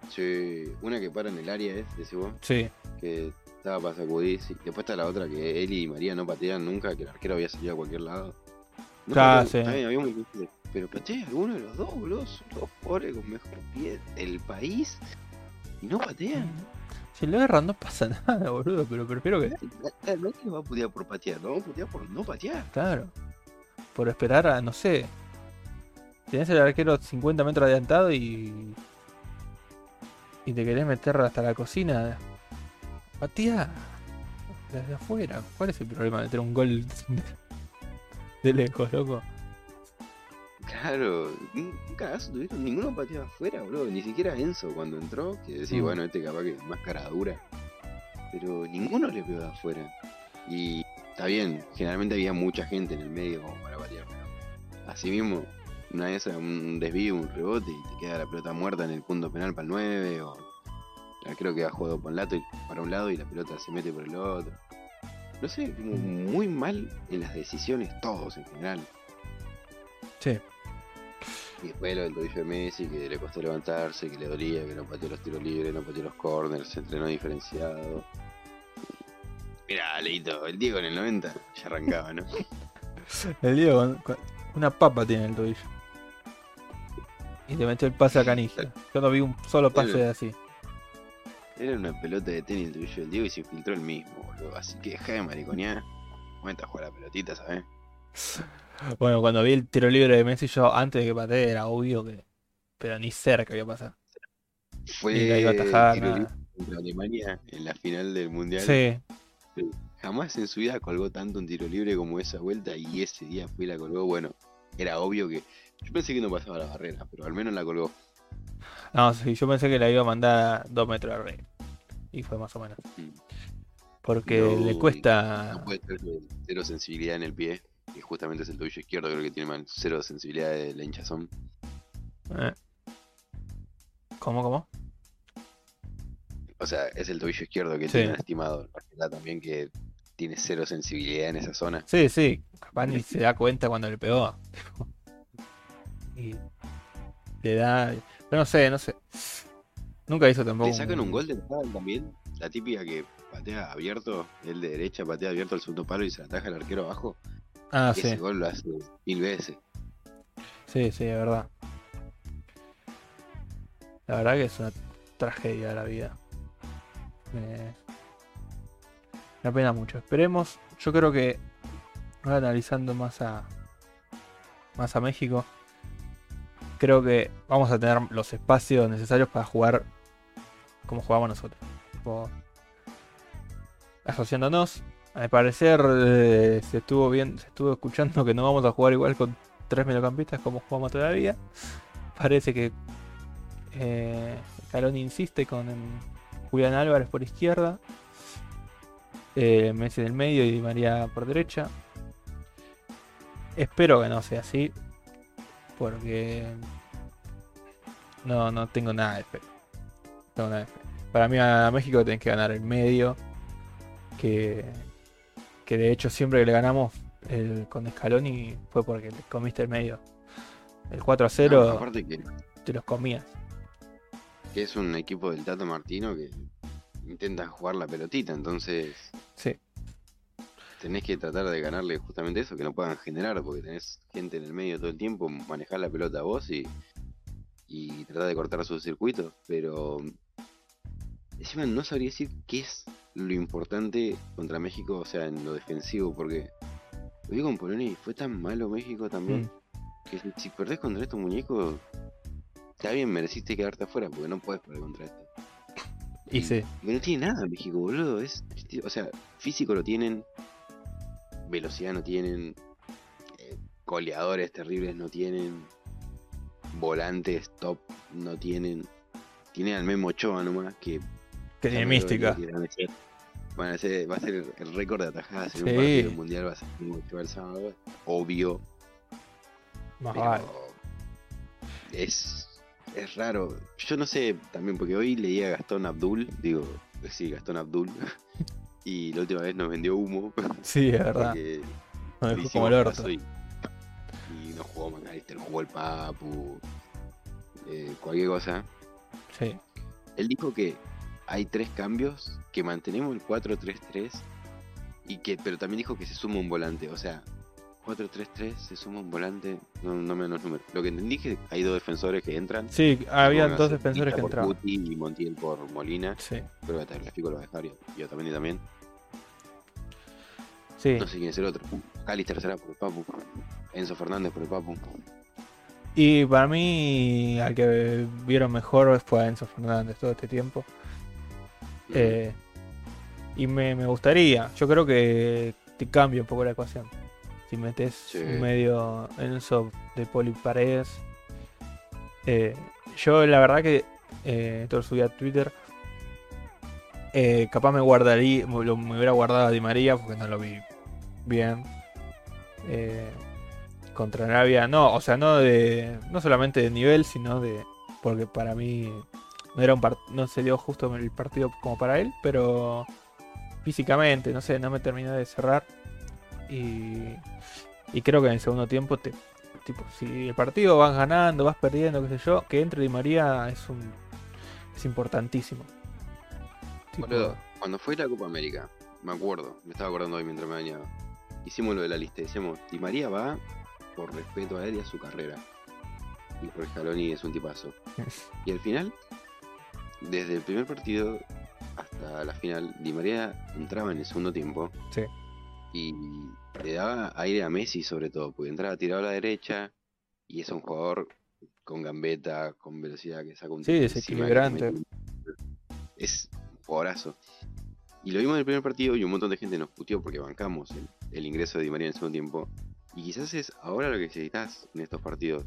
Sí, una que para en el área es, decís vos, Sí, que estaba para sacudir, sí. después está la otra que él y María no patean nunca, que el arquero había salido a cualquier lado. No Ah, sí. había un de- Pero patea alguno de los dos, boludo, son los jugadores con mejor pie del país y no patean. si lo erran no pasa nada, boludo, pero prefiero que, Claro, No es que lo va a putear por patear, lo vamos a putear por no patear. claro, por esperar a, no sé, tenés el arquero 50 metros adelantado y y te querés meter hasta la cocina, patea desde afuera. ¿Cuál es el problema de meter un gol de, lejos, loco? Claro, un un cagazo tuvieron, ninguno pateaba afuera, boludo, ni siquiera Enzo cuando entró, que decía, Mm. bueno, este capaz que es más cara dura, pero ninguno le pegó de afuera. Y está bien, generalmente había mucha gente en el medio como para patear, pero así mismo, una vez un desvío, un rebote y te queda la pelota muerta en el punto penal para el 9, o ya creo que ha jugado por lato y- para un lado y la pelota se mete por el otro. No sé, como muy mal en las decisiones todos en general. Sí, Y después lo del tobillo de Messi, que le costó levantarse, que le dolía, que no pateó los tiros libres, no pateó los corners, se entrenó diferenciado. Mirá, Leito, el Diego en el 90 ya arrancaba, ¿no? el Diego una papa tiene el tobillo. Y te metió el pase a Canigia. Yo no vi un solo pase así. Era una pelota de tenis el tobillo del Diego y se infiltró el mismo, boludo. Así que deja de mariconear. Cuenta jugar la pelotita, ¿sabes? Bueno, cuando vi el tiro libre de Messi, yo antes de que patee era obvio que. Pero ni cerca iba a pasar. Fue Y la iba a atajar, tiro libre contra Alemania en la final del Mundial. Sí, Jamás en su vida colgó tanto un tiro libre como esa vuelta y ese día fue y la colgó. Bueno, era obvio que. Yo pensé que no pasaba la barrera, pero al menos la colgó. no, sí, yo pensé que la iba a mandar dos metros rey. Y fue más o menos. Mm. Porque No, le cuesta. No puede ser cero sensibilidad en el pie, que justamente es el tobillo izquierdo, creo que tiene más cero sensibilidad de la hinchazón. Eh. ¿Cómo, cómo? O sea, es el tobillo izquierdo que Sí. tiene lastimado. La también que tiene cero sensibilidad en esa zona. Sí, sí. Capaz ni se da cuenta cuando le pegó. Y le da. Pero no sé, no sé. Nunca hizo tampoco. Le sacan un gol del palo también. La típica que patea abierto, el de derecha patea abierto al segundo palo y se la ataja el arquero abajo. Ah, Ese sí. gol lo hace mil veces. Sí, sí, es verdad. La verdad que es una tragedia de la vida. Me, me apena mucho. Esperemos. Yo creo que ahora analizando más a más a México, creo que vamos a tener los espacios necesarios para jugar como jugamos nosotros. Tipo, asociándonos. A mi parecer eh, se estuvo bien, se estuvo escuchando que no vamos a jugar igual con tres mediocampistas como jugamos todavía. Parece que eh, Scaloni insiste con em, Julián Álvarez por izquierda, eh, Messi en el medio y María por derecha. Espero que no sea así, porque no, no tengo nada de fe. No tengo nada de fe. Para mí a México tenés que ganar el medio, que, que de hecho siempre que le ganamos el, con Scaloni fue porque le comiste el medio. El 4 a 0 No, aparte que, te los comías. que es un equipo del Tato Martino que intenta jugar la pelotita, entonces Sí. Tenés que tratar de ganarle justamente eso, que no puedan generar, porque tenés gente en el medio todo el tiempo, manejar la pelota vos y, y tratar de cortar sus circuitos, pero encima no sabría decir qué es lo importante contra México, o sea, en lo defensivo, porque lo vi con Polonia y fue tan malo México también, Mm. que si, si perdés contra estos muñecos, está bien, mereciste quedarte afuera, porque no puedes perder contra esto. Y sí, Y no tiene nada México, boludo. Es, o sea, físico lo tienen, velocidad no tienen, eh, goleadores terribles no tienen, volantes top no tienen. Tienen al Memo Ochoa nomás, que que tiene mística. que a ser- va a ser el récord de atajadas en Sí. un partido mundial, va a ser Ochoa el sábado, obvio. Más Pero vale. es, es raro. Yo no sé también, porque hoy leí a Gastón Abdul, digo, sí, Gastón Abdul, y la última vez nos vendió humo. Sí, es verdad. Nos dejó como el orto. y, y no jugó McAllister, jugó el Papu, eh, cualquier cosa. Sí. Él dijo que hay tres cambios, que mantenemos el 4-3-3, y que, pero también dijo que se suma un volante, o sea, 4-3-3, se suma un volante, no, no me dan los números. Lo que entendí es que hay dos defensores que entran. Sí, había dos defensores que entraban. Guti y Montiel por Molina. Sí, Creo que Tagliafico lo va a dejar y Otamendi también. sí. No sé quién es el otro. Calister será por el Papu. Enzo Fernández por el Papu. Y para mí, al que vieron mejor fue a Enzo Fernández todo este tiempo. Eh, y me, me gustaría, yo creo que te cambia un poco la ecuación. Si metes Sí. un medio Enzo de Poli Paredes. Eh, yo la verdad que eh, esto lo subí a Twitter. eh, capaz me guardaría, lo- me hubiera guardado a Di María porque no lo vi bien. Eh, contra Arabia, no, o sea, no de, no solamente de nivel, sino de, porque para mí no era un part- no se dio justo el partido como para él, pero físicamente, no sé, no me terminó de cerrar y, y creo que en el segundo tiempo te, tipo, si el partido vas ganando, vas perdiendo, qué sé yo, que entre Di María es un es importantísimo. Tipo, Boludo, cuando fue la Copa América, me acuerdo, me estaba acordando hoy mientras me bañaba. Hicimos lo de la lista, decíamos, Di María va por respeto a él y a su carrera. Y por Scaloni es un tipazo. Y al final, desde el primer partido hasta la final, Di María entraba en el segundo tiempo. Sí. Y le daba aire a Messi sobre todo, porque entraba tirado a la derecha y es un jugador con gambeta, con velocidad que saca un Sí, tiro es un- jugadorazo. Y lo vimos en el primer partido y un montón de gente nos puteó porque bancamos el, el ingreso de Di María en el segundo tiempo. Y quizás es ahora lo que necesitas en estos partidos.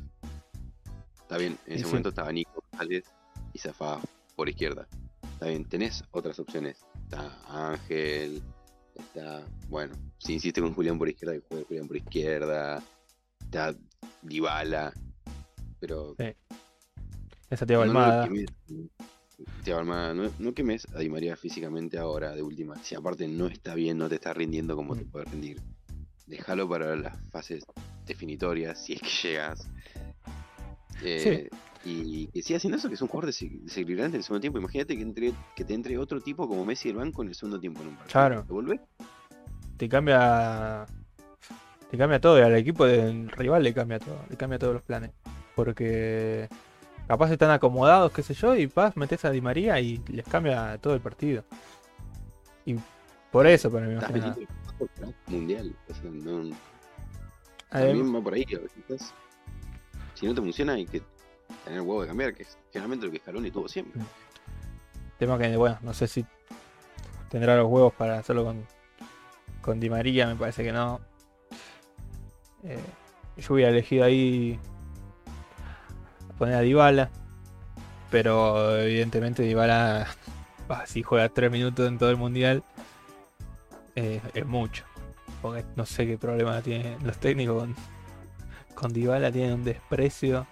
Está bien, en ese sí. momento estaba Nico González y Zafá por izquierda. Está bien, tenés otras opciones. Está Ángel, está. Bueno, si insiste con Julián por izquierda, que juegue Julián por izquierda. Está Dybala. Pero Esa Thiago no lo Almada. Thiago Almada, no, no quemes a Di María físicamente ahora, de última. Si aparte no está bien, no te está rindiendo como te Mm. puede rendir. Déjalo para las fases definitorias, si es que llegas. Eh, Y que siga haciendo eso, que es un jugador dese- desequilibrante en el segundo tiempo. Imagínate que, entre, que te entre otro tipo como Messi del banco en el segundo tiempo en un partido. Claro. ¿Te volvés? Te cambia. Te cambia todo. Y al equipo del rival le cambia todo. Le cambia todos los planes. Porque. Capaz están acomodados, qué sé yo, y paz, metes a Di María y les cambia todo el partido. Y por eso, para mí, más que nada. mundial. O sea, no, Adem- también va por ahí. estás- Si no te funciona, hay que tener huevo de cambiar, que es generalmente lo que Scaloni tuvo siempre. Tema que, bueno, no sé si tendrá los huevos para hacerlo con, con Di María, me parece que no. Eh, yo hubiera elegido ahí poner a Dybala, pero evidentemente Dybala, bah, si juega 3 minutos en todo el mundial, eh, es mucho. Porque no sé qué problema tienen los técnicos con, con Dybala, tienen un desprecio.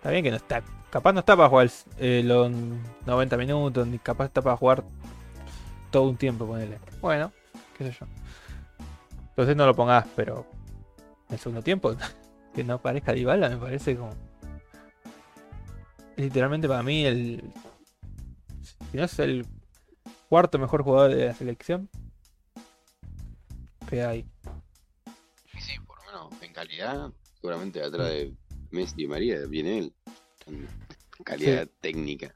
Está bien que no está capaz no está para jugar eh, los 90 minutos, ni capaz está para jugar todo un tiempo con él. Bueno, qué sé yo. Entonces no lo pongas, pero en el segundo tiempo, que no parezca Dybala, me parece como. es Literalmente para mí el. Si no es el cuarto mejor jugador de la selección. Queda ahí. Sí, por lo menos en calidad, seguramente atrás de Messi y María viene él. En calidad técnica.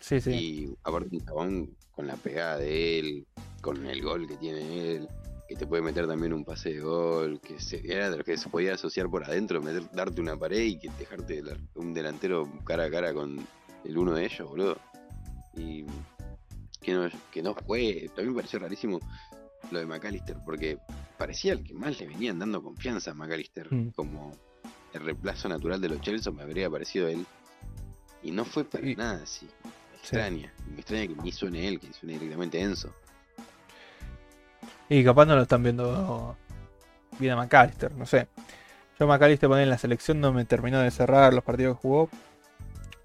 Sí, sí. Y aparte un chabón con la pegada de él, con el gol que tiene él, que te puede meter también un pase de gol, que se, era de lo que se podía asociar por adentro, meter, darte una pared y que dejarte un delantero cara a cara con el uno de ellos, boludo. Y que no, que no juegue, también me pareció rarísimo lo de McAllister, porque parecía el que más le venían dando confianza a McAllister, Mm. como el reemplazo natural de los Chelsea me habría parecido él. Y no fue para Y- nada así. Me extraña. Me extraña que ni suene él, que suene directamente Enzo. Y capaz no lo están viendo bien a McAllister, no sé. Yo McAllister poner en la selección no me terminó de cerrar los partidos que jugó.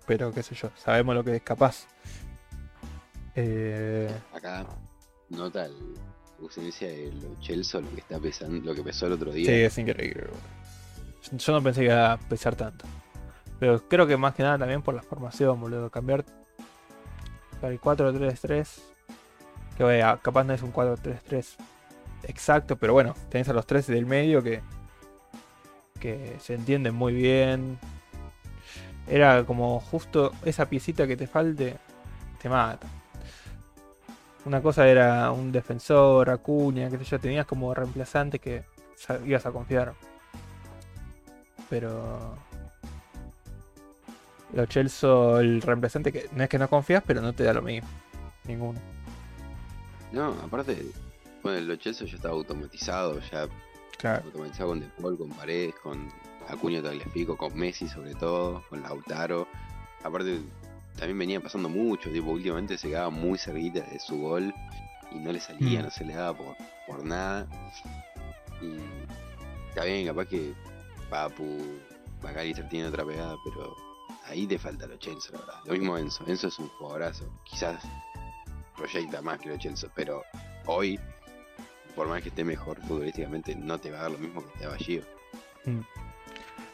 Pero qué sé yo, sabemos lo que es capaz. Eh, Acá nota el la ausencia de los Chelsea, lo que está pesando, lo que pesó el otro día. sí, es increíble. Yo- no pensé que iba a pesar tanto. Pero creo que más que nada también por la formación, boludo. Cambiar el 4-3-3. Que vaya, capaz no es un 4-3-3 exacto, pero bueno, tenés a los tres del medio que, que se entienden muy bien. Era como justo esa piecita que te falte, te mata. Una cosa era un defensor, Acuña, que sé yo, tenías como reemplazante que ibas a confiar. Pero. Los Chelsea, el reemplazante que no es que no confías, pero no te da lo mismo. Ninguno. No, aparte, bueno, el los Chelsea ya estaba automatizado, ya Claro. automatizado con De Paul, con Paredes, con Acuña Tagliafico, con Messi sobre todo, con Lautaro. Aparte, también venía pasando mucho, tipo, últimamente se quedaba muy cerquita de su gol y no le salía, Mm. no se le daba por, por nada. Y está bien, capaz que Papu, McAllister tiene otra pegada, pero ahí te falta los Chelsea, la verdad. Lo mismo Enzo, Enzo es un jugadorazo, quizás proyecta más que los Chelsea, pero hoy, por más que esté mejor futbolísticamente, no te va a dar lo mismo que te daba Gio.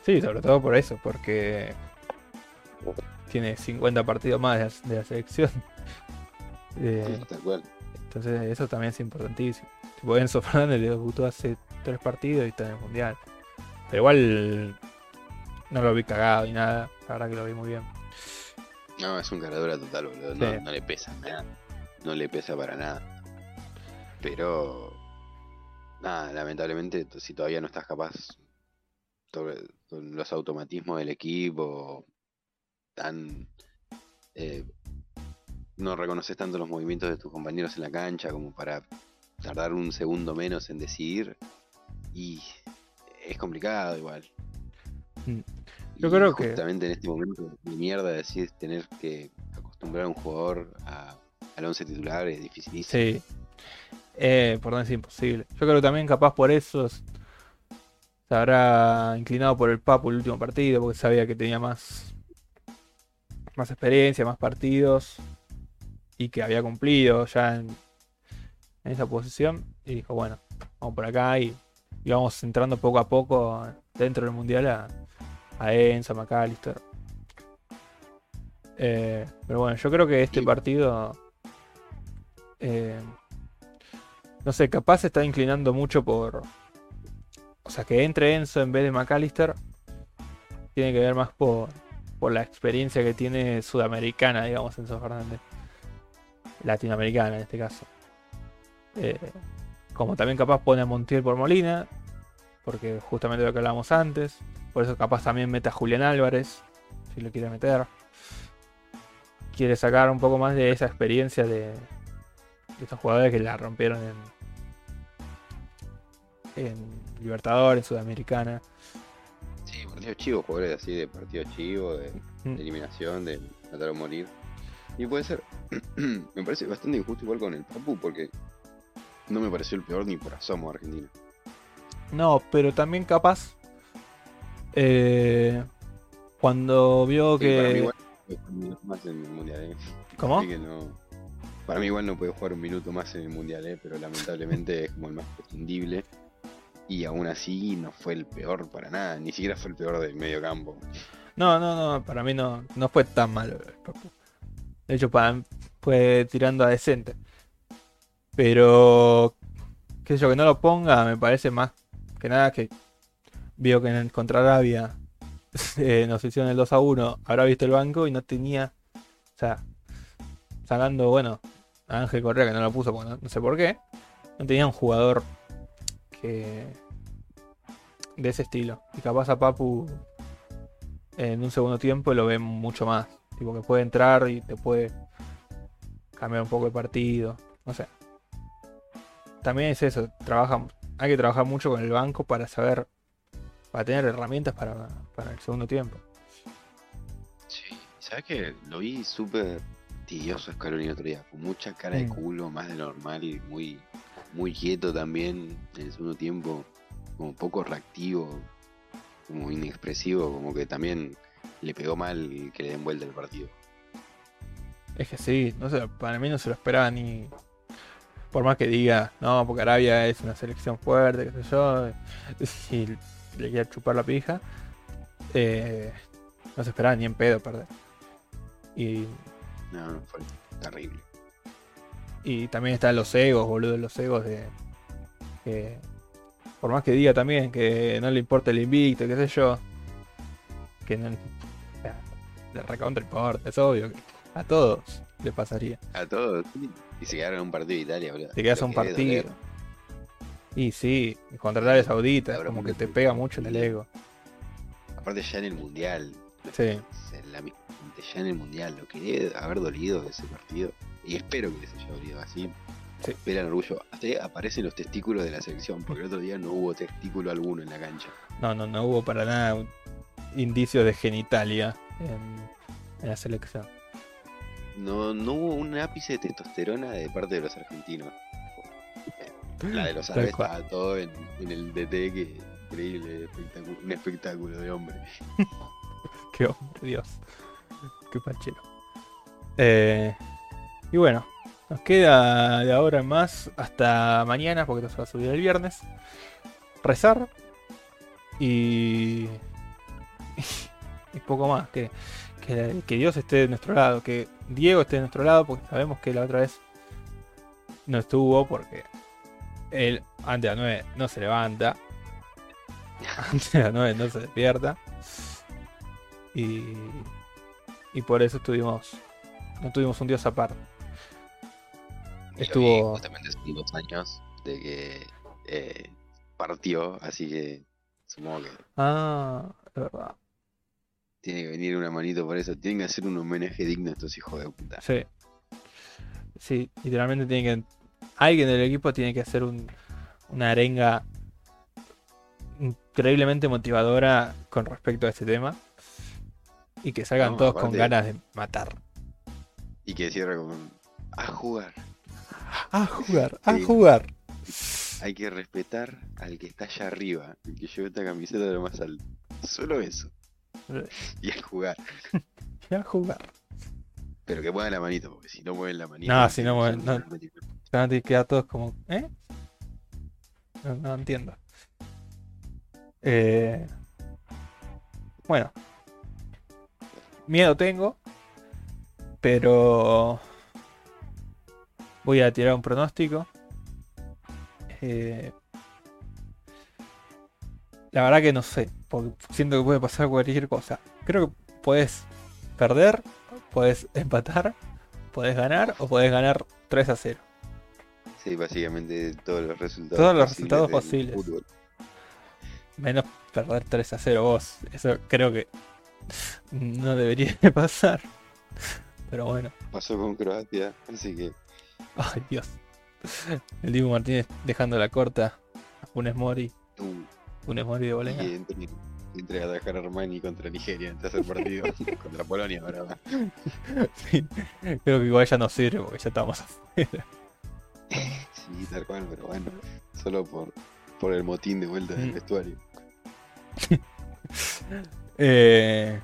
Sí, sobre todo por eso, porque tiene 50 partidos más de la, selección. Eh, Tal cual. entonces eso también es importantísimo. Tipo Enzo Fernández le debutó hace tres partidos y está en el mundial. Pero igual no lo vi cagado ni nada. La verdad que lo vi muy bien. No, es un caradura total, boludo. No, Sí. no le pesa nada. No le pesa para nada. Pero. Nada, lamentablemente, si todavía no estás capaz con los automatismos del equipo, tan eh, no reconoces tanto los movimientos de tus compañeros en la cancha como para tardar un segundo menos en decidir y es complicado igual. Mm. Yo creo que- justamente en este momento de mierda decir tener que acostumbrar a un jugador a, al once titular es dificilísimo. Sí. Eh, por no decir imposible. Yo creo que también capaz por eso s- se habrá inclinado por el Papu el último partido, porque sabía que tenía más, más experiencia, más partidos y que había cumplido ya en, en esa posición. Y dijo, bueno, vamos por acá y, y vamos entrando poco a poco dentro del Mundial a, a Enzo, a McAllister. Eh, pero bueno, yo creo que este partido... eh, no sé, capaz se está inclinando mucho por. O sea, que entre Enzo en vez de McAllister. Tiene que ver más por, por la experiencia que tiene sudamericana, digamos, Enzo Fernández. Latinoamericana en este caso. Eh, como también capaz pone a Montiel por Molina. Porque justamente lo que hablábamos antes. Por eso capaz también mete a Julián Álvarez. Si lo quiere meter. Quiere sacar un poco más de esa experiencia de, de estos jugadores que la rompieron en, en Libertadores, en Sudamericana. Sí, partidos chivos, jugadores así de partido chivo, de, Mm. de eliminación, de matar o morir. Y puede ser. me parece bastante injusto igual con el Papu porque no me pareció el peor ni por asomo Argentina. No, pero también capaz. eh, cuando vio Sí, para mí que. igual no puede jugar un minuto más en el mundial, ¿eh? ¿Cómo? Que no- Para mí igual no puede jugar un minuto más en el mundial, ¿eh? pero lamentablemente es como el más prescindible. Y aún así no fue el peor para nada, ni siquiera fue el peor del medio campo. No, no, no, para mí no, no fue tan malo. De hecho, para, fue tirando a decente. Pero, qué sé yo, que no lo ponga, me parece más que nada que vio que en contra Arabia eh, nos hicieron el 2 a 1, habrá visto el banco y no tenía, o sea, sacando, bueno, a Ángel Correa que no lo puso, no, no sé por qué, no tenía un jugador que de ese estilo. Y capaz a Papu en un segundo tiempo lo ven mucho más. Tipo que puede entrar y te puede cambiar un poco el partido. No sé. También es eso. Trabaja, hay que trabajar mucho con el banco para saber. Para tener herramientas para, para el segundo tiempo. Sí, ¿sabes qué? Lo vi súper tedioso Scaloni el otro día, con mucha cara de Mm. culo, más de normal y muy, muy quieto también en el segundo tiempo, como poco reactivo, como inexpresivo, como que también le pegó mal que le den vuelta el partido. Es que sí, no sé, para mí no se lo esperaba ni. Por más que diga, no, porque Arabia es una selección fuerte, qué sé yo. Y le quiera chupar la pija. eh, no se esperaba ni en pedo perder. Y No, no, fue terrible. Y también están los egos, boludo, los egos de. que por más que diga también que no le importa el invicto, qué sé yo. Que no. le recontra importa, es obvio. que a todos le pasaría. A todos, sí. Y se quedaron en un partido de Italia, boludo. Te quedas un partido. doler. Y sí, contra Arabia Saudita, Cabrón, como que te pega mucho en el ego. Aparte ya en el mundial. Sí. la ya en el mundial, lo que debe haber dolido de ese partido. Y espero que les haya dolido así. Sí. Espera el orgullo. Hasta aparecen los testículos de la selección, porque el otro día no hubo testículo alguno en la cancha. No, no, no hubo para nada indicios de genitalia en, en la selección. No, no hubo un ápice de testosterona de parte de los argentinos. La de los árabes estaba todo en, en el DT, que increíble, espectáculo- un espectáculo de hombre. Qué hombre, Dios. Qué panchero. Eh, y bueno, nos queda de ahora en más hasta mañana, porque esto se va a subir el viernes. Rezar. Y. Y poco más. Que, que, que Dios esté de nuestro lado. Que Diego esté de nuestro lado, porque sabemos que la otra vez no estuvo, porque él antes de las 9 no se levanta. Antes de las 9 no se despierta. Y, y por eso estuvimos. No tuvimos un dios aparte. Estuvo- justamente dos años de que eh, partió, así que Supongo que Ah, es verdad. Tiene que venir una manito por eso. Tienen que hacer un homenaje digno a estos hijos de puta. Sí. Sí, literalmente tiene que. Alguien del equipo tiene que hacer un, una arenga increíblemente motivadora con respecto a este tema. Y que salgan No, todos con ganas de matar. Y que cierra con. A jugar. A jugar, a Sí. jugar. Hay que respetar al que está allá arriba. El que lleva esta camiseta de lo más alto. Solo eso. Y a jugar. Y a jugar. Pero que muevan la manito, porque si no mueven la manito. No, si no mueven- no. Van a quedar todos como. ¿Eh? No, no entiendo. Eh, bueno. Miedo tengo. Pero. Voy a tirar un pronóstico. Eh, la verdad que no sé. Porque siento que puede pasar cualquier cosa. Creo que puedes perder. Puedes empatar. Puedes ganar. O puedes ganar 3 a 0. Sí, básicamente todos los resultados Todos los resultados posibles. fútbol. Menos perder 3 a 0 vos. Eso creo que no debería de pasar. Pero bueno. Pasó con Croacia, así que Ay, Dios. El Dibu Martínez dejando la corta a Funes Mori. uh, Funes Mori de y Bolenga. que entre, entre atajar a Armani contra Nigeria en tercer partido contra Polonia, va. Sí, Creo que igual ya no sirve porque ya estamos afuera. Sí, tal cual, pero bueno, solo por, por el motín de vuelta del Mm. vestuario. Eh,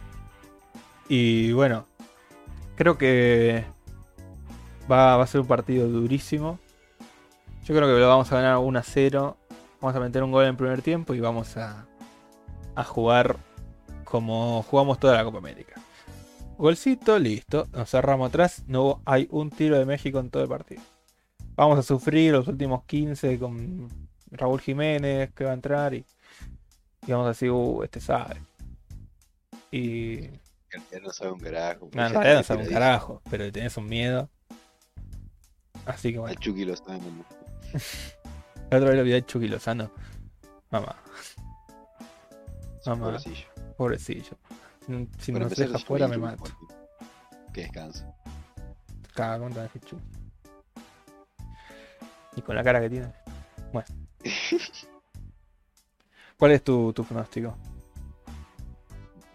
y bueno, creo que va, va a ser un partido durísimo. Yo creo que lo vamos a ganar 1 a 0. Vamos a meter un gol en el primer tiempo y vamos a, a jugar como jugamos toda la Copa América. Golcito, listo. Nos cerramos atrás. No hay un tiro de México en todo el partido. Vamos a sufrir los últimos 15 con Raúl Jiménez que va a entrar y, y vamos a decir, uh, este sabe. Y no sabe un carajo. no, en realidad no sabe un carajo, pero tenés un miedo. Así que bueno, Chucky lo sabe. la otra vez lo vi a Chucky Lozano. Mamá, Mamá. Pobrecillo. pobrecillo. Si- Si Para nos deja fuera me mato. Que descanso. Caga contra ese Chucky. Y con la cara que tiene. Bueno. ¿Cuál es tu, tu pronóstico?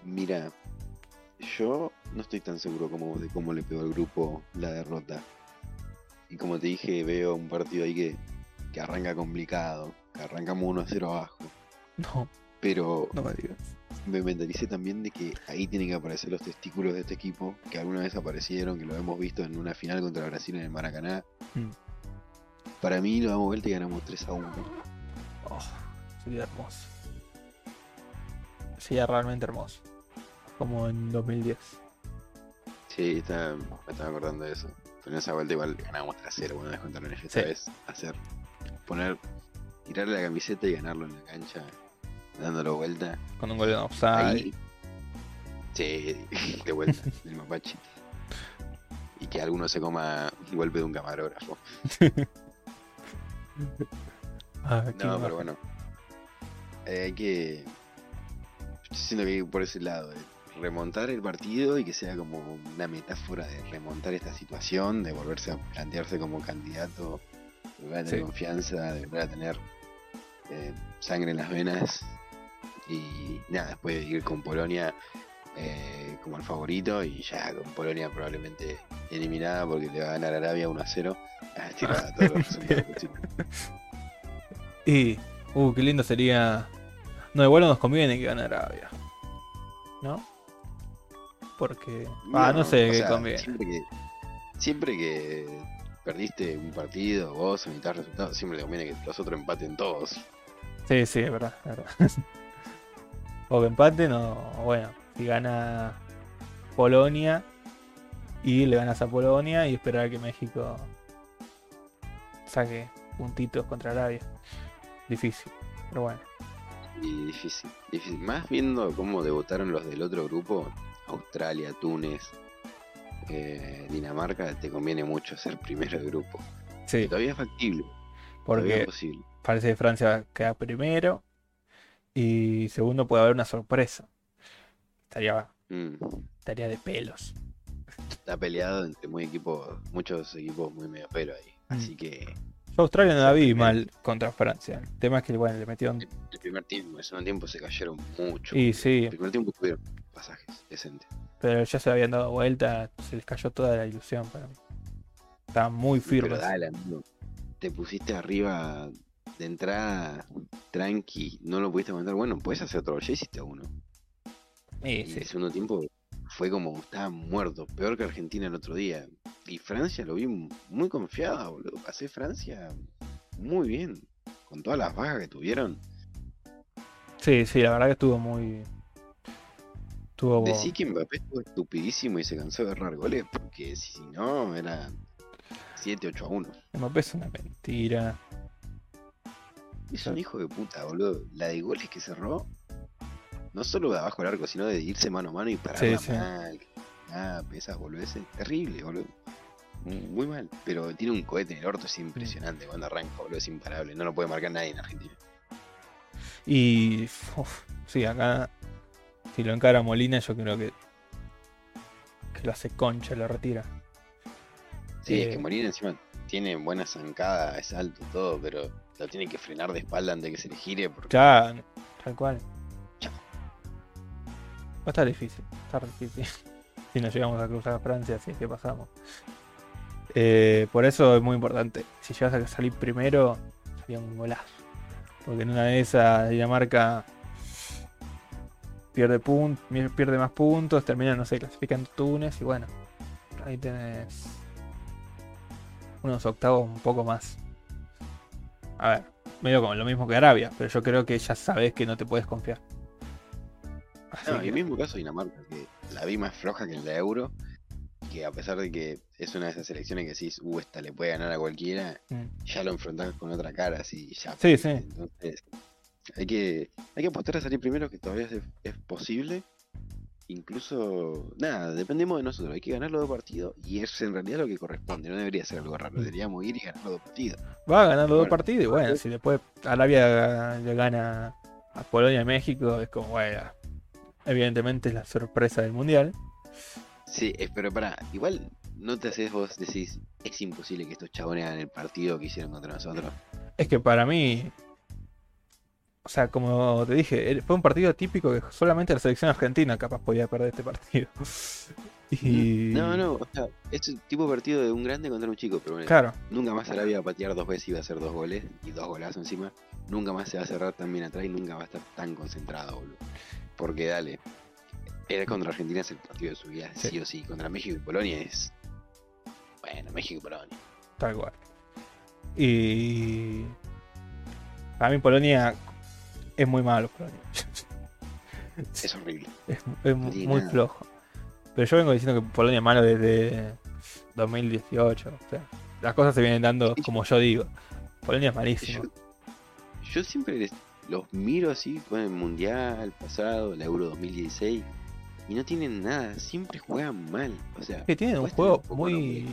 Mira, yo no estoy tan seguro como de cómo le pegó al grupo la derrota. Y como te dije, veo un partido ahí que, que arranca complicado, que arrancamos 1-0 abajo. No, Pero no me digas. me mentalicé también de que ahí tienen que aparecer los testículos de este equipo, que alguna vez aparecieron, que lo hemos visto en una final contra Brasil en el Maracaná. Mm. Para mí lo damos vuelta y ganamos 3 a 1. Oh, sería hermoso. Sería realmente hermoso. Como en 2010. Sí, está, me estaba acordando de eso. Pero en esa vuelta igual ganamos 3 a 0, bueno, descontaron ellos esta Sí. vez. Hacer, poner, tirarle la camiseta y ganarlo en la cancha, dándolo vuelta. Con un gol de offside. Sí, de vuelta, del mapache. Y que alguno se coma un golpe de un camarógrafo. Ah, No, pero bueno. Eh, hay que. Yo siento que hay por ese lado, de remontar el partido y que sea como una metáfora de remontar esta situación, de volverse a plantearse como candidato, volver a tener Sí. confianza, de volver a tener eh, sangre en las venas y nada, después ir con Polonia eh, como el favorito y ya con Polonia probablemente eliminada porque le va a ganar Arabia 1 a 0. Ah, todos los resultados. Y. Uh, qué lindo sería. No, igual no nos conviene que gane Arabia. ¿No? Porque. Ah, no, sé qué sea, conviene. Siempre que, siempre que perdiste un partido, vos necesitas resultados, siempre te conviene que los otros empaten todos. Sí, sí, es verdad, es verdad. o que empaten o, o bueno, si gana Polonia y le ganas a Polonia y esperar a que México saque puntitos contra Arabia. Difícil, pero bueno. Y difícil, difícil. Más viendo cómo debutaron los del otro grupo, Australia, Túnez, eh, Dinamarca, te conviene mucho ser primero del grupo. Sí, Todavía es factible, todavía es porque posible. parece que Francia queda primero Y segundo, puede haber una sorpresa. Estaría, Mm, estaría de pelos. Está peleado entre muy equipos, muchos equipos muy medio pero ahí. Mm. Así que Australia no la vi mal contra Francia. El tema es que bueno, le metieron. el primer tiempo, el segundo tiempo se cayeron mucho. Y sí, El primer tiempo tuvieron pasajes decentes. pero ya se habían dado vuelta, se les cayó toda la ilusión para mí. Estaban muy Pero firmes. dale, amigo. Te pusiste arriba de entrada, tranqui, no lo pudiste aguantar. Bueno, puedes hacer otro, ya hiciste uno. Y Y sí, el segundo tiempo fue como estaba muerto, peor que Argentina el otro día. Y Francia lo vi muy confiada, boludo. Pasé Francia muy bien, con todas las bajas que tuvieron. sí, sí, la verdad que estuvo muy. Estuvo. Decí que Mbappé estuvo estupidísimo y se cansó de errar goles, porque si no, era 7, 8 a 1. Mbappé es una mentira. Es un hijo de puta, boludo. La de goles que cerró, no solo de abajo del arco, sino de irse mano a mano y pararla Sí, sí. mal. Ah, esas boludeces. Terrible, boludo. Muy mal. Pero tiene un cohete en el orto, es impresionante cuando arranca, boludo. Es imparable. No lo puede marcar nadie en Argentina. Y. uf, sí, acá. Si lo encara Molina, yo creo que. Que lo hace concha, lo retira. Sí, es Eh. que Molina encima tiene buena zancada, es alto todo, pero lo tiene que frenar de espalda antes de que se le gire. Porque Ya, tal cual. Chao. Va a estar difícil. Va a estar difícil. si nos llegamos a cruzar a Francia, si es que pasamos. Eh, por eso es muy importante. Si llegas a salir primero, sería un golazo. Porque en una de esas Dinamarca pierde, pun- pierde más puntos, termina, no sé, clasificando Túnez y bueno, ahí tenés unos octavos un poco más. A ver, medio como lo mismo que Arabia, pero yo creo que ya sabes que no te puedes confiar. Así No, y que- el mismo caso de Dinamarca, que la vi más floja que en la Euro, que a pesar de que es una de esas selecciones que decís, uh, esta le puede ganar a cualquiera, Mm. ya lo enfrentás con otra cara, así ya. Sí, sí. Entonces, hay que, hay que apostar a salir primero, que todavía es, es posible. Incluso, nada, dependemos de nosotros, hay que ganar los dos partidos y es en realidad lo que corresponde, no debería ser algo raro, deberíamos ir y ganar los dos partidos. Va a ganar los dos Bueno, partidos y bueno, si después Arabia le gana a Polonia y México, es como, bueno, evidentemente es la sorpresa del mundial. Sí, eh, pero para, igual no te haces vos, decís, es imposible que estos chabones hagan el partido que hicieron contra nosotros. Es que para mí, o sea, como te dije, fue un partido típico que solamente la selección argentina capaz podía perder este partido. Y. No, no, o sea, es un tipo de partido de un grande contra un chico, pero bueno, Claro, nunca más Arabia va a patear dos veces y va a hacer dos goles y dos golazos encima. Nunca más se va a cerrar tan bien atrás y nunca va a estar tan concentrado, boludo. Porque dale, era contra Argentina es el partido de su vida, sí. Sí. o sí. Contra México y Polonia es. Bueno, México y Polonia. tal cual. Y. Para mí, Polonia es muy malo. Polonia. Es horrible. Es, muy nada. flojo. Pero yo vengo diciendo que Polonia es malo desde 2018. O sea, las cosas se vienen dando como yo digo. Polonia es malísimo. Yo, yo siempre les- los miro así con el Mundial pasado, la Euro 2016, y no tienen nada, siempre juegan mal. O sea, Que tienen un juego muy. nombre,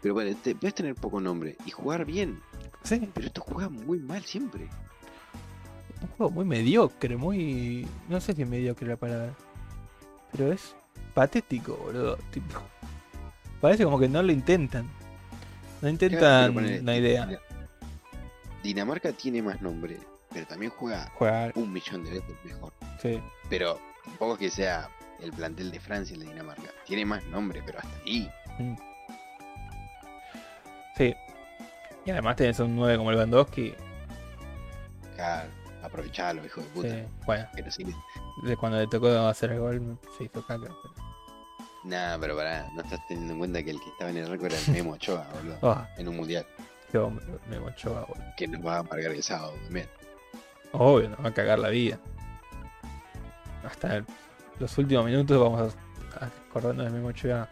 pero vale, te, puedes tener poco nombre y jugar bien, Sí, pero estos juegan muy mal siempre. un juego muy mediocre, muy. No sé si es mediocre la palabra. Pero es patético, boludo. Tipo, parece como que no lo intentan. No Claro, intentan ponele, una idea. Dina- Dinamarca tiene más nombre, pero también juega Jugar, un millón de veces mejor. sí. Pero tampoco es que sea el plantel de Francia el de Dinamarca. Tiene más nombre, pero hasta ahí. Mm. Sí. Y además tenés un 9 como Lewandowski. Claro, aprovechalo, hijo de puta. Sí. Bueno, Pero sí, de cuando le tocó hacer el gol se hizo caca. pero- Nada, pero pará, no estás teniendo en cuenta que el que estaba en el récord era el Memo Ochoa, boludo. Ah, En un mundial. qué hombre, me mochó, boludo. Que nos va a amargar el sábado también. Obvio, nos va a cagar la vida. Hasta los últimos minutos vamos a, a acordarnos de Memo Ochoa.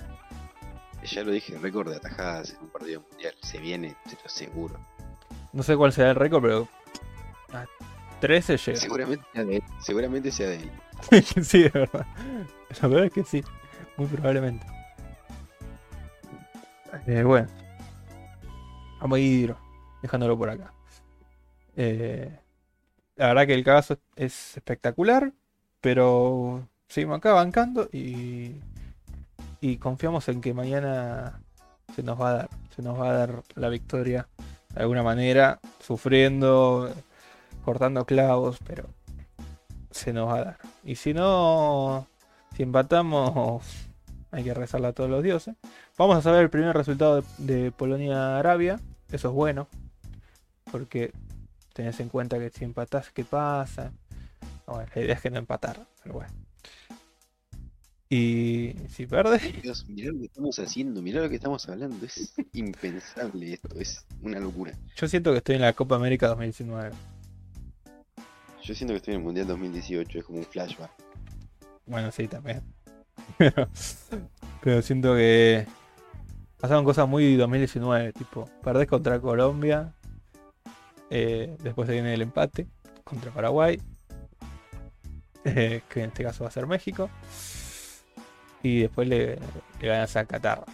Ya lo dije, récord de atajadas en un partido mundial. Se viene, te lo seguro. No sé cuál será el récord, pero a 13 llega. Seguramente sea de él. Seguramente sea de él. sí, de verdad. La verdad es que sí, muy probablemente. Eh, bueno, vamos a ir dejándolo por acá. Eh, La verdad que el caso es espectacular, pero seguimos acá bancando y, y confiamos en que mañana se nos va a dar, se nos va a dar la victoria de alguna manera, sufriendo, cortando clavos, pero se nos va a dar. Y si no, si empatamos, hay que rezarla a todos los dioses. Vamos a saber el primer resultado de, de Polonia-Arabia, eso es bueno, porque tenés en cuenta que si empatás, ¿qué pasa? Bueno, la idea es que no empatar, pero bueno. Y si perdés, Dios, mirá lo que estamos haciendo, mirá lo que estamos hablando. Es impensable esto, es una locura. yo siento que estoy en la Copa América 2019. Yo siento que estoy en el Mundial 2018, es como un flashback. Bueno, sí, también. Pero, pero siento que pasaron cosas muy 2019, tipo, perdés contra Colombia, eh, después viene el empate contra Paraguay, eh, que en este caso va a ser México, y después le, le ganas a Qatar.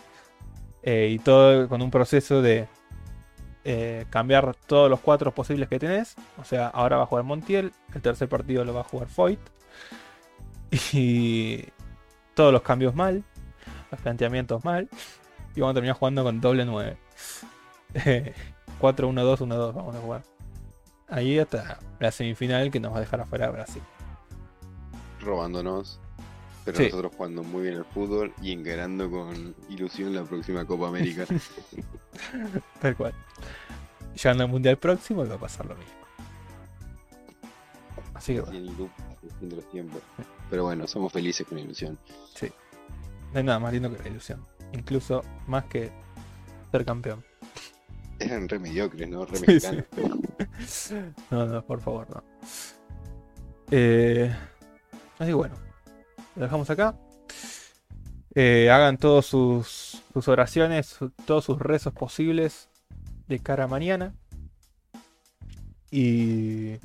Eh, y todo con un proceso de eh, cambiar todos los cuatro posibles que tenés. O sea, ahora va a jugar Montiel, el tercer partido lo va a jugar Foyt. Y todos los cambios mal, los planteamientos mal. Y vamos a terminar jugando con doble 9. 4-1-2-1-2 vamos a jugar. Ahí hasta la semifinal que nos va a dejar afuera Brasil. robándonos, pero Sí. nosotros jugando muy bien al fútbol y encarando con ilusión la próxima Copa América. Tal cual. Llegando al mundial próximo y va a pasar lo mismo. Así que bueno, en el tiempos. Pero bueno, somos felices con ilusión. no hay nada más lindo que la ilusión. Incluso más que ser campeón. Eran re mediocres, ¿no? Re Sí, mexicanos. No, no, por favor, no. Eh, así que bueno, lo dejamos acá. Eh, hagan todos sus, sus oraciones, todos sus rezos posibles de cara a mañana. Y,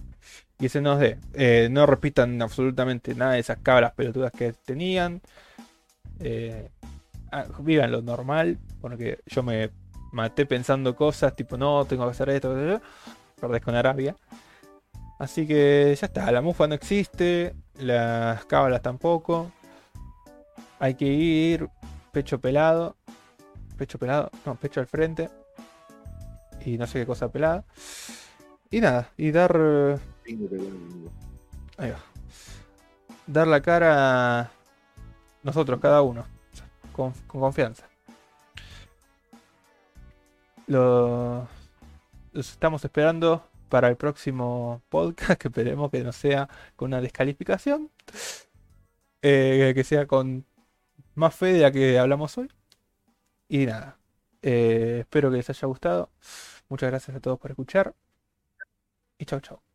y se nos dé. Eh, no repitan absolutamente nada de esas cabras pelotudas que tenían. Eh, ah, vivan lo normal, porque yo me maté pensando cosas tipo, no, tengo que hacer esto, qué sé yo perdés con Arabia. Así que ya está, la mufa no existe, las cábalas tampoco. Hay que ir pecho pelado. Pecho pelado, no, pecho al frente. Y no sé qué cosa pelada. Y nada, y dar. Ahí va. Dar la cara nosotros, cada uno. Con, con confianza. Lo- los estamos esperando para el próximo podcast, que esperemos que no sea con una descalificación. Eh, que sea con más fe de la que hablamos hoy. Y nada. eh, espero que les haya gustado. Muchas gracias a todos por escuchar. Y chau chau.